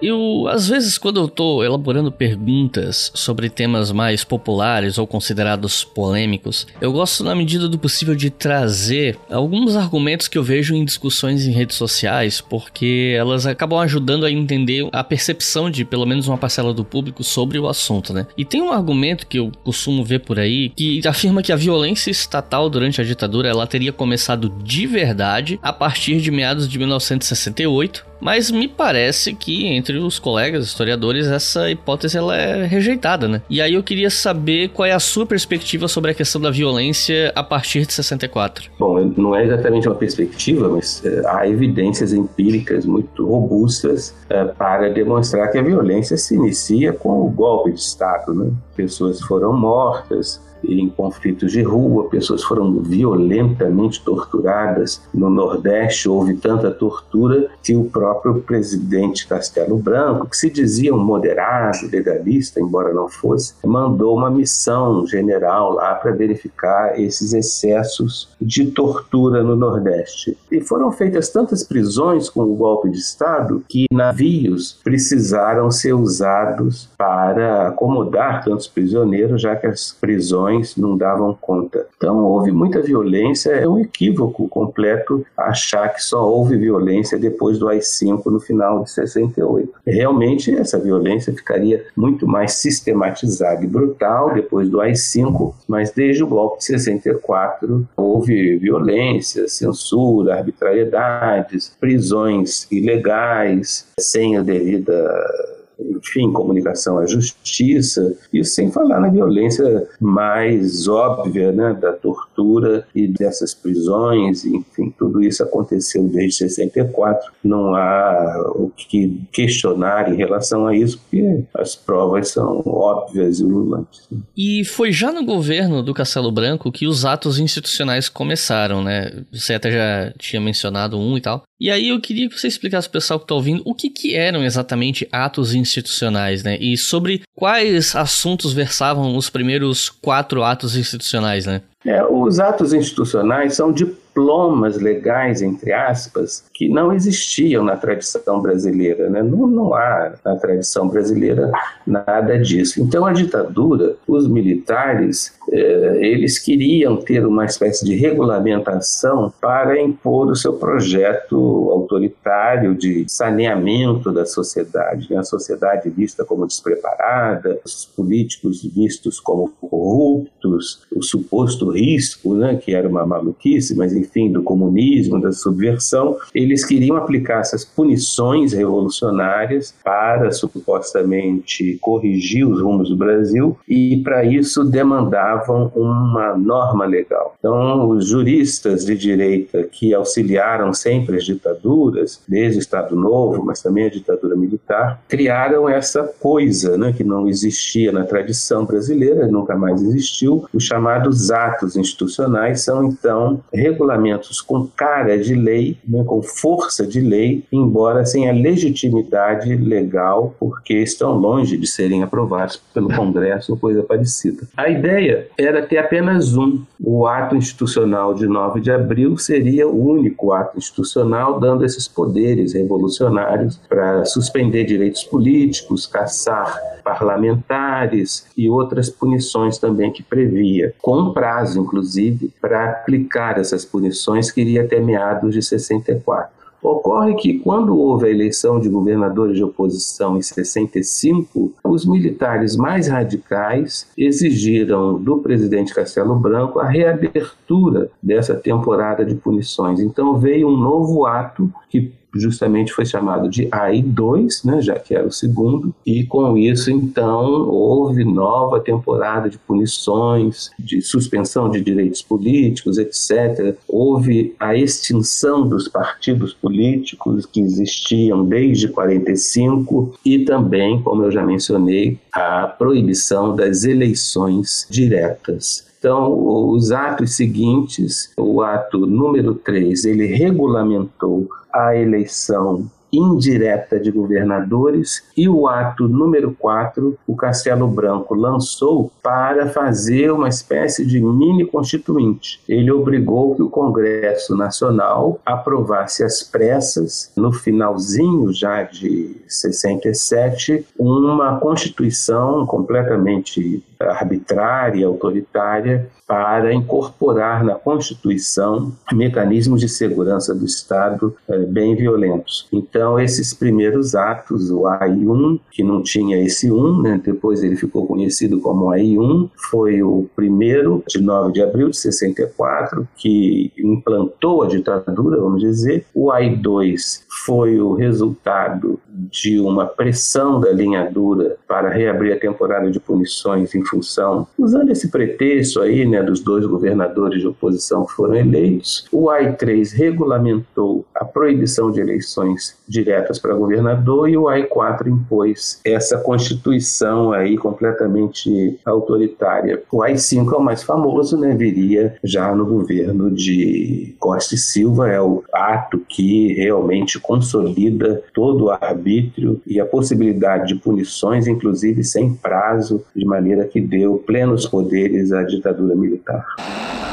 Eu, às vezes, quando eu tô elaborando perguntas sobre temas mais populares ou considerados polêmicos, eu gosto, na medida do possível, de trazer alguns argumentos que eu vejo em discussões em redes sociais, porque elas acabam ajudando a entender a percepção de pelo menos uma parcela do público sobre o assunto, né? E tem um argumento que eu costumo ver por aí que afirma que a violência estatal durante a ditadura ela teria começado de verdade a partir de meados de 1968 mas me parece que entre os colegas historiadores essa hipótese ela é rejeitada, né? E aí eu queria saber qual é a sua perspectiva sobre a questão da violência a partir de 64. Bom, não é exatamente uma perspectiva, mas é, há evidências empíricas muito robustas é, para demonstrar que a violência se inicia com o golpe de Estado, né? Pessoas foram mortas, em conflitos de rua, pessoas foram violentamente torturadas. No Nordeste houve tanta tortura que o próprio presidente Castelo Branco, que se dizia um moderado, legalista, embora não fosse, mandou uma missão general lá para verificar esses excessos de tortura no Nordeste. E foram feitas tantas prisões com o golpe de Estado que navios precisaram ser usados para acomodar tantos prisioneiros, já que as prisões não davam conta. Então houve muita violência, é um equívoco completo achar que só houve violência depois do AI-5 no final de 68. Realmente essa violência ficaria muito mais sistematizada e brutal depois do AI-5, mas desde o golpe de 64 houve violência, censura, arbitrariedades, prisões ilegais, sem a devida enfim, comunicação à justiça, e sem falar na violência mais óbvia, né, da tortura e dessas prisões, enfim, tudo isso aconteceu desde 64. Não há o que questionar em relação a isso, porque as provas são óbvias e ululantes. E foi já no governo do Castelo Branco que os atos institucionais começaram, né? Você até já tinha mencionado um e tal. E aí eu queria que você explicasse para o pessoal que está ouvindo o que, que eram exatamente atos institucionais, né? E sobre quais assuntos versavam os primeiros quatro atos institucionais, né? É, os atos institucionais são diplomas legais, entre aspas, que não existiam na tradição brasileira. Né? Não, não há na tradição brasileira nada disso. Então, a ditadura, os militares, eles queriam ter uma espécie de regulamentação para impor o seu projeto autoritário de saneamento da sociedade. Né? A sociedade vista como despreparada, os políticos vistos como corruptos, o suposto risco, né, que era uma maluquice, mas enfim, do comunismo, da subversão, eles queriam aplicar essas punições revolucionárias para supostamente corrigir os rumos do Brasil e para isso demandavam uma norma legal. Então, os juristas de direita que auxiliaram sempre as ditaduras, desde o Estado Novo, mas também a ditadura militar, criaram essa coisa né, que não existia na tradição brasileira, nunca mais existiu, os chamados atos institucionais são então regulamentos com cara de lei, né, com força de lei, embora sem a legitimidade legal, porque estão longe de serem aprovados pelo Congresso ou coisa parecida. A ideia era ter apenas um. O ato institucional de 9 de abril seria o único ato institucional dando esses poderes revolucionários para suspender direitos políticos, caçar parlamentares e outras punições também que previa, com prazo, inclusive, para aplicar essas punições que iria até meados de 64. Ocorre que, quando houve a eleição de governadores de oposição em 65, os militares mais radicais exigiram do presidente Castelo Branco a reabertura dessa temporada de punições. Então, veio um novo ato que justamente foi chamado de AI2, né, já que era o segundo, e com isso, então, houve nova temporada de punições, de suspensão de direitos políticos, etc. Houve a extinção dos partidos políticos que existiam desde 45 e também, como eu já mencionei, a proibição das eleições diretas. Então, os atos seguintes, o ato número 3, ele regulamentou a eleição indireta de governadores e o ato número 4, o Castelo Branco lançou para fazer uma espécie de mini constituinte. Ele obrigou que o Congresso Nacional aprovasse às pressas, no finalzinho já de 67, uma constituição completamente arbitrária, autoritária, para incorporar na Constituição mecanismos de segurança do Estado eh, bem violentos. Então, esses primeiros atos, o AI-1, que não tinha esse 1, né, depois ele ficou conhecido como AI-1, foi o primeiro, de 9 de abril de 64, que implantou a ditadura, vamos dizer. O AI-2 foi o resultado de uma pressão da linha dura para reabrir a temporada de punições em função, usando esse pretexto aí, né, dos dois governadores de oposição que foram eleitos, o AI-3 regulamentou a proibição de eleições diretas para governador e o AI-4 impôs essa constituição aí completamente autoritária. O AI-5 é o mais famoso, né, viria já no governo de Costa e Silva, é o ato que realmente consolida todo o arbítrio e a possibilidade de punições, inclusive sem prazo, de maneira que deu plenos poderes à ditadura militar.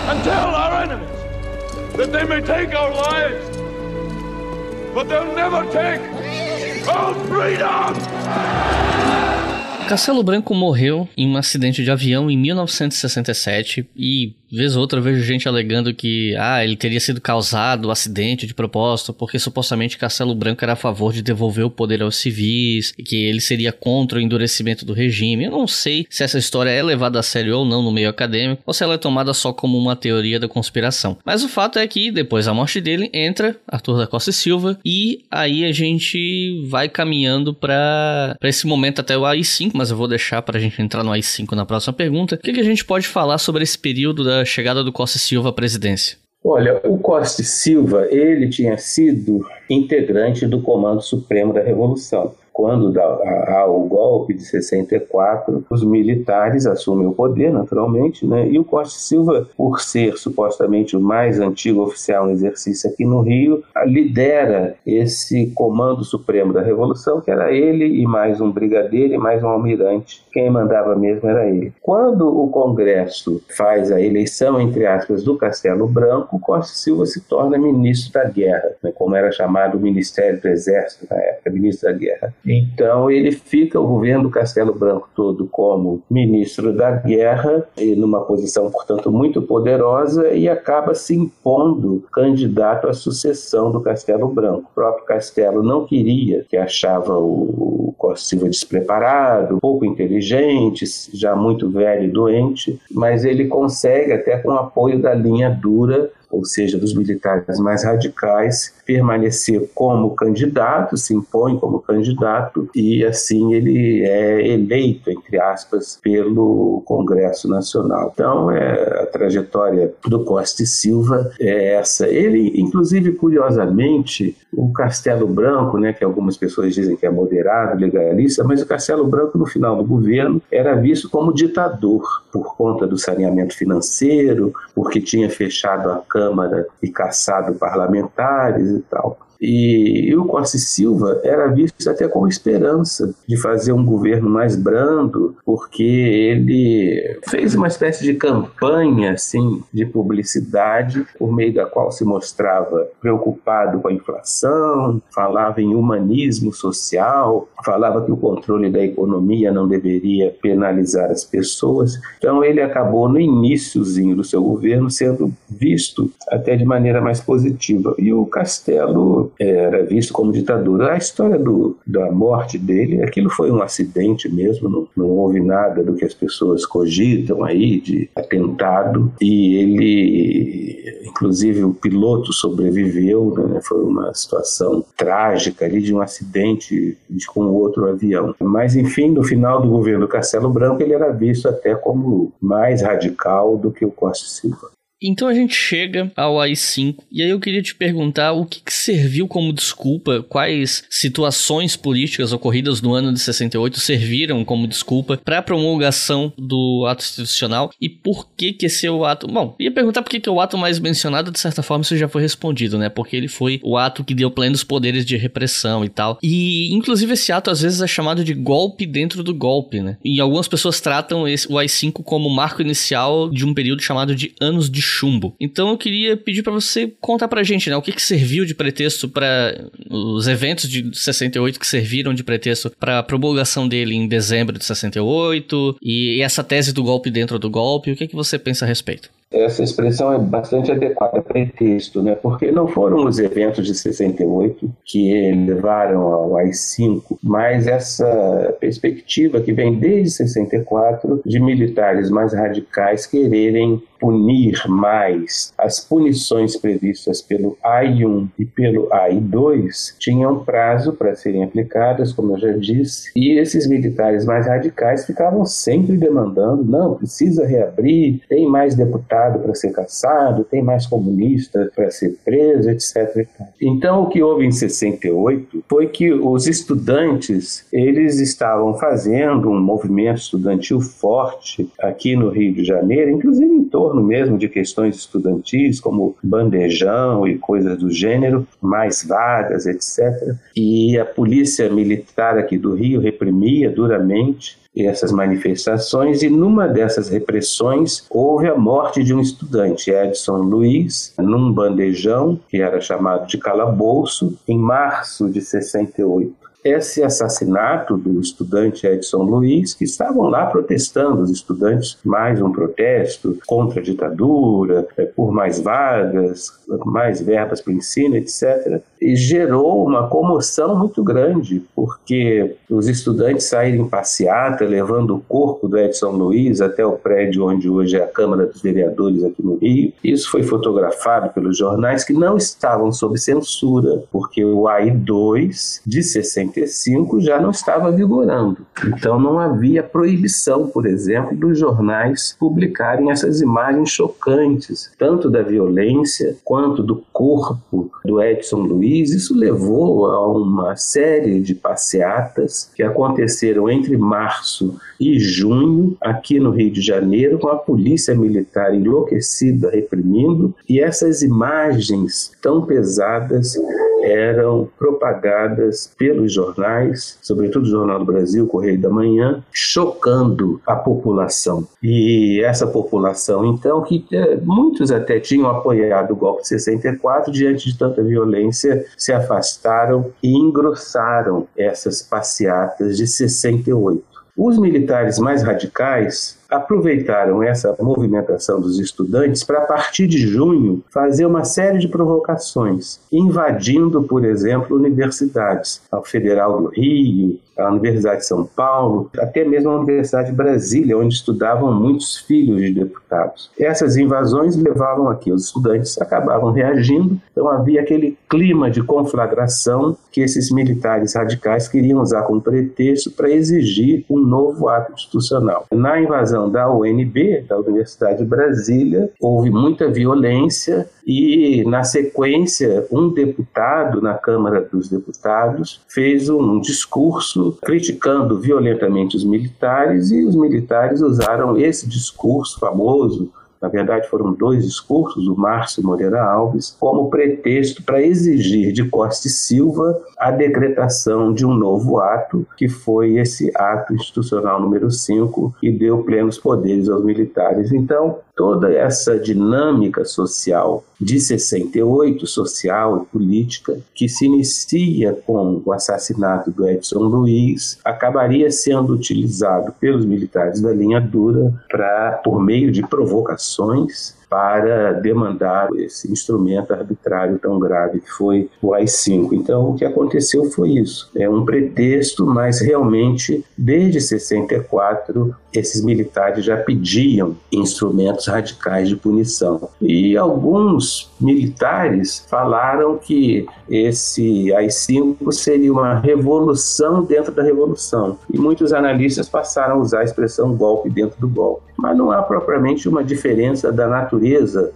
And tell our enemies that they may take our lives, but they'll never take our freedom! Castelo Branco morreu em um acidente de avião em 1967 e vez ou outra eu vejo gente alegando que ah, ele teria sido causado o um acidente de propósito, porque supostamente Castelo Branco era a favor de devolver o poder aos civis, e que ele seria contra o endurecimento do regime. Eu não sei se essa história é levada a sério ou não no meio acadêmico, ou se ela é tomada só como uma teoria da conspiração. Mas o fato é que depois da morte dele entra Arthur da Costa e Silva e aí a gente vai caminhando para esse momento até o AI-5, mas eu vou deixar para a gente entrar no AI-5 na próxima pergunta. O que, que a gente pode falar sobre esse período da chegada do Costa Silva à presidência? Olha, o Costa Silva, ele tinha sido integrante do Comando Supremo da Revolução quando há o golpe de 64, os militares assumem o poder, naturalmente, né? e o Costa Silva, por ser supostamente o mais antigo oficial em exercício aqui no Rio, lidera esse Comando Supremo da Revolução, que era ele e mais um brigadeiro e mais um almirante. Quem mandava mesmo era ele. Quando o Congresso faz a eleição, entre aspas, do Castelo Branco, Costa Silva se torna ministro da Guerra, né? como era chamado o Ministério do Exército na época, ministro da Guerra. Então ele fica o governo do Castelo Branco todo como ministro da guerra, e numa posição, portanto, muito poderosa e acaba se impondo candidato à sucessão do Castelo Branco. O próprio Castelo não queria, que achava o Costa Silva despreparado, pouco inteligente, já muito velho e doente, mas ele consegue, até com o apoio da linha dura, ou seja, dos militares mais radicais, permanecer como candidato, se impõe como candidato e assim ele é eleito, entre aspas, pelo Congresso Nacional. Então, é, a trajetória do Costa e Silva é essa. Ele, inclusive, curiosamente, o Castelo Branco, né, que algumas pessoas dizem que é moderado, legalista, mas o Castelo Branco, no final do governo, era visto como ditador por conta do saneamento financeiro, porque tinha fechado a Câmara e caçado parlamentares e tal. E, e o Costa Silva era visto até com esperança de fazer um governo mais brando, porque ele fez uma espécie de campanha assim de publicidade por meio da qual se mostrava preocupado com a inflação, falava em humanismo social, falava que o controle da economia não deveria penalizar as pessoas. Então ele acabou no iníciozinho do seu governo sendo visto até de maneira mais positiva. E o Castelo era visto como ditadura. A história do, da morte dele, aquilo foi um acidente mesmo, não, não houve nada do que as pessoas cogitam aí de atentado e ele, inclusive o piloto sobreviveu, né? foi uma situação trágica ali de um acidente de, com outro avião. Mas enfim, no final do governo Castelo Branco ele era visto até como mais radical do que o Costa Silva. Então a gente chega ao AI-5 e aí eu queria te perguntar o que, que, serviu como desculpa, quais situações políticas ocorridas no ano de 68 serviram como desculpa para a promulgação do ato institucional e por que que esse é o ato... Bom, ia perguntar por que que é o ato mais mencionado, de certa forma isso já foi respondido, né? Porque ele foi o ato que deu plenos poderes de repressão e tal. E inclusive esse ato às vezes é chamado de golpe dentro do golpe, né? E algumas pessoas tratam esse, o AI-5 como marco inicial de um período chamado de anos de chumbo. Então eu queria pedir para você contar pra gente, né, o que, que serviu de pretexto para os eventos de 68 que serviram de pretexto para a promulgação dele em dezembro de 68 e, e essa tese do golpe dentro do golpe, o que, que você pensa a respeito? Essa expressão é bastante adequada, pretexto, né? porque não foram os eventos de 68 que levaram ao AI-5, mas essa perspectiva que vem desde 64 de militares mais radicais quererem punir mais. As punições previstas pelo AI-1 e pelo AI-2 tinham prazo para serem aplicadas, como eu já disse, e esses militares mais radicais ficavam sempre demandando: não, precisa reabrir, tem mais para ser caçado, tem mais comunista para ser preso, etc. Então, o que houve em 68 foi que os estudantes eles estavam fazendo um movimento estudantil forte aqui no Rio de Janeiro, inclusive em torno mesmo de questões estudantis, como bandejão e coisas do gênero, mais vagas, etc. E a polícia militar aqui do Rio reprimia duramente essas manifestações e numa dessas repressões houve a morte de um estudante, Edson Luiz, num bandejão que era chamado de calabouço, em março de 68. Esse assassinato do estudante Edson Luiz, que estavam lá protestando, os estudantes, mais um protesto contra a ditadura, é, por mais vagas, mais verbas para o ensino, etc. E gerou uma comoção muito grande, porque os estudantes saíram em passeata, levando o corpo do Edson Luiz até o prédio onde hoje é a Câmara dos Vereadores aqui no Rio. Isso foi fotografado pelos jornais que não estavam sob censura, porque o AI-2 de 65 já não estava vigorando. Então não havia proibição, por exemplo, dos jornais publicarem essas imagens chocantes, tanto da violência quanto do corpo do Edson Luiz. Isso levou a uma série de passeatas que aconteceram entre março e junho aqui no Rio de Janeiro, com a polícia militar enlouquecida reprimindo, e essas imagens tão pesadas eram propagadas pelos jornais, sobretudo o Jornal do Brasil, Correio da Manhã, chocando a população. E essa população, então, que é, muitos até tinham apoiado o golpe de 64, diante de tanta violência, se afastaram e engrossaram essas passeatas de 68. Os militares mais radicais aproveitaram essa movimentação dos estudantes para, a partir de junho, fazer uma série de provocações, invadindo, por exemplo, universidades, a Federal do Rio, a Universidade de São Paulo, até mesmo a Universidade de Brasília, onde estudavam muitos filhos de deputados. Essas invasões levavam aqui, os estudantes acabavam reagindo, então havia aquele clima de conflagração que esses militares radicais queriam usar como pretexto para exigir um novo ato institucional. Na invasão da UNB, da Universidade de Brasília, houve muita violência e, na sequência, um deputado na Câmara dos Deputados fez um discurso criticando violentamente os militares e os militares usaram esse discurso famoso na verdade foram dois discursos, o Márcio Moreira Alves, como pretexto para exigir de Costa e Silva a decretação de um novo ato, que foi esse ato institucional número 5, que deu plenos poderes aos militares. Então, toda essa dinâmica social de 68, social e política, que se inicia com o assassinato do Edson Luiz, acabaria sendo utilizado pelos militares da linha dura para, por meio de provocações, ações para demandar esse instrumento arbitrário tão grave que foi o AI-5. Então, o que aconteceu foi isso. É um pretexto, mas realmente, desde 64, esses militares já pediam instrumentos radicais de punição. E alguns militares falaram que esse AI-5 seria uma revolução dentro da revolução. E muitos analistas passaram a usar a expressão golpe dentro do golpe. Mas não há propriamente uma diferença da natureza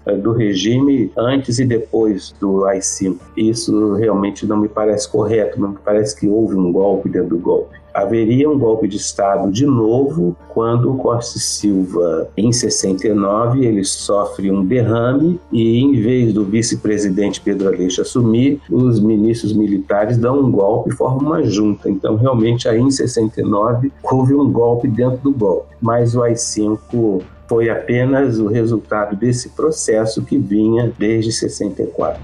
eh, do regime antes e depois do AI-5. Isso realmente não me parece correto, não me parece que houve um golpe dentro do golpe haveria um golpe de Estado de novo quando o Costa Silva, em 69, ele sofre um derrame e, em vez do vice-presidente Pedro Aleixo assumir, os ministros militares dão um golpe e formam uma junta. Então, realmente, aí em 69, houve um golpe dentro do golpe. Mas o AI-5 foi apenas o resultado desse processo que vinha desde 64.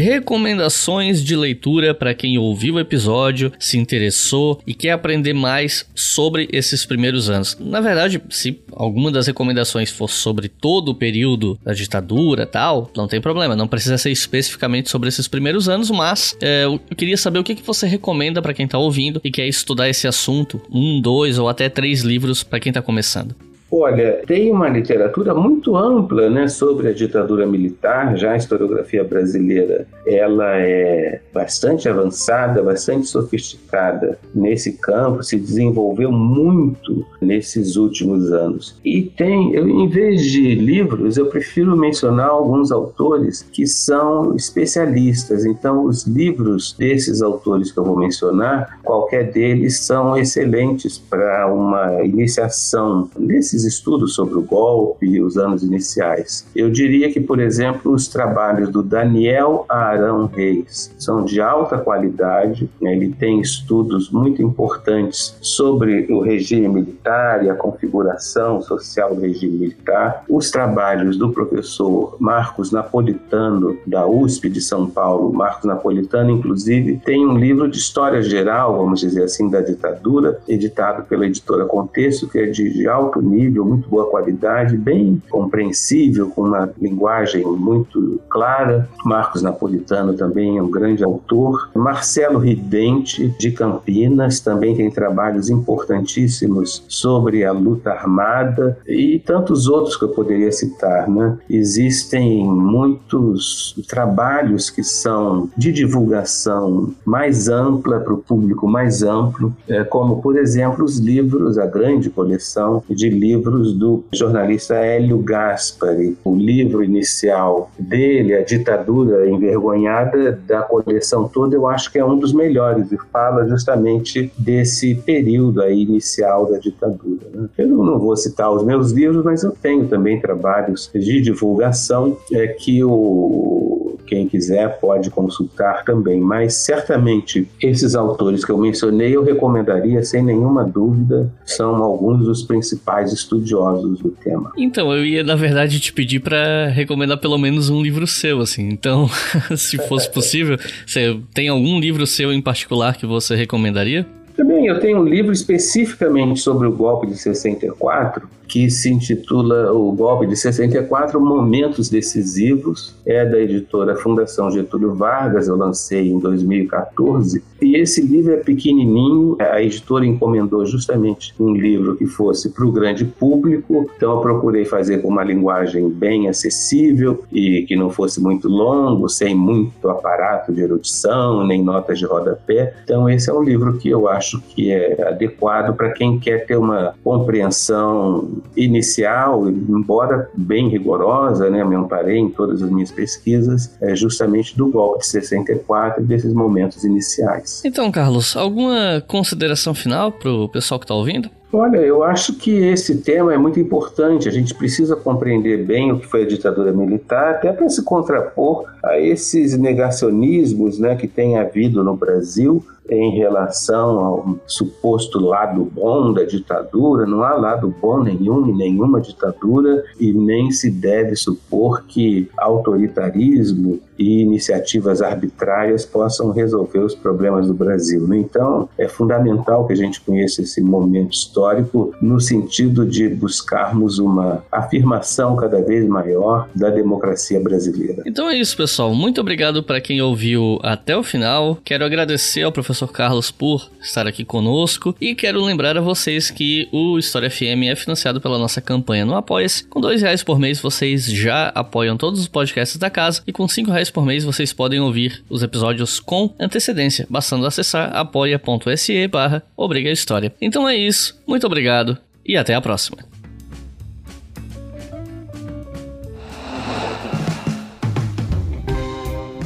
Recomendações de leitura para quem ouviu o episódio, se interessou e quer aprender mais sobre esses primeiros anos. Na verdade, se alguma das recomendações for sobre todo o período da ditadura tal, não tem problema, não precisa ser especificamente sobre esses primeiros anos, mas é, eu queria saber o que, que você recomenda para quem está ouvindo e quer estudar esse assunto, um, dois ou até três livros para quem está começando. Olha, tem uma literatura muito ampla né, sobre a ditadura militar, já a historiografia brasileira ela é bastante avançada, bastante sofisticada nesse campo, se desenvolveu muito nesses últimos anos. E tem, eu, em vez de livros, eu prefiro mencionar alguns autores que são especialistas. Então, os livros desses autores que eu vou mencionar, qualquer deles são excelentes para uma iniciação nesses esses estudos sobre o golpe e os anos iniciais. Eu diria que, por exemplo, os trabalhos do Daniel Arão Reis são de alta qualidade, né? ele tem estudos muito importantes sobre o regime militar e a configuração social do regime militar. Os trabalhos do professor Marcos Napolitano, da USP de São Paulo, Marcos Napolitano, inclusive, tem um livro de história geral, vamos dizer assim, da ditadura, editado pela editora Contexto, que é de, alto nível, muito boa qualidade, bem compreensível, com uma linguagem muito clara. Marcos Napolitano também é um grande autor. Marcelo Ridente, de Campinas, também tem trabalhos importantíssimos sobre a luta armada e tantos outros que eu poderia citar. Né? Existem muitos trabalhos que são de divulgação mais ampla para o público mais amplo, é, como por exemplo os livros, a grande coleção de livros do jornalista Hélio Gaspari. O livro inicial dele, A Ditadura Envergonhada, da coleção toda, eu acho que é um dos melhores e fala justamente desse período aí inicial da ditadura. Né? Eu não vou citar os meus livros, mas eu tenho também trabalhos de divulgação é, que o quem quiser pode consultar também, mas certamente esses autores que eu mencionei eu recomendaria sem nenhuma dúvida, são alguns dos principais estudiosos do tema. Então, eu ia na verdade te pedir para recomendar pelo menos um livro seu, assim. Então, se fosse possível, você tem algum livro seu em particular que você recomendaria? Também eu tenho um livro especificamente sobre o golpe de 64, que se intitula O Golpe de 64 Momentos Decisivos, é da editora Fundação Getúlio Vargas, eu lancei em 2014. E esse livro é pequenininho, a editora encomendou justamente um livro que fosse para o grande público, então eu procurei fazer com uma linguagem bem acessível e que não fosse muito longo, sem muito aparato de erudição, nem notas de rodapé. Então esse é um livro que eu acho que é adequado para quem quer ter uma compreensão inicial, embora bem rigorosa, né, me amparei em todas as minhas pesquisas, é justamente do golpe de 64 e desses momentos iniciais. Então, Carlos, alguma consideração final para o pessoal que está ouvindo? Olha, eu acho que esse tema é muito importante. A gente precisa compreender bem o que foi a ditadura militar, até para se contrapor a esses negacionismos né, que tem havido no Brasil em relação ao suposto lado bom da ditadura. Não há lado bom nenhum em nenhuma ditadura e nem se deve supor que autoritarismo e iniciativas arbitrárias possam resolver os problemas do Brasil. Então, é fundamental que a gente conheça esse momento histórico no sentido de buscarmos uma afirmação cada vez maior da democracia brasileira. Então é isso, pessoal. Muito obrigado para quem ouviu até o final. Quero agradecer ao professor Carlos por estar aqui conosco e quero lembrar a vocês que o História FM é financiado pela nossa campanha no Apoia-se. Com dois reais por mês vocês já apoiam todos os podcasts da casa e com cinco reais por mês vocês podem ouvir os episódios com antecedência, bastando acessar apoia.se barra Obriga História. Então é isso, muito obrigado e até a próxima.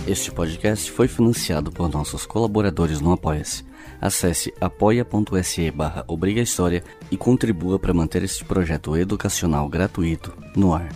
Este podcast foi financiado por nossos colaboradores no Apoia-se. Acesse apoia.se barra Obriga História e contribua para manter este projeto educacional gratuito no ar.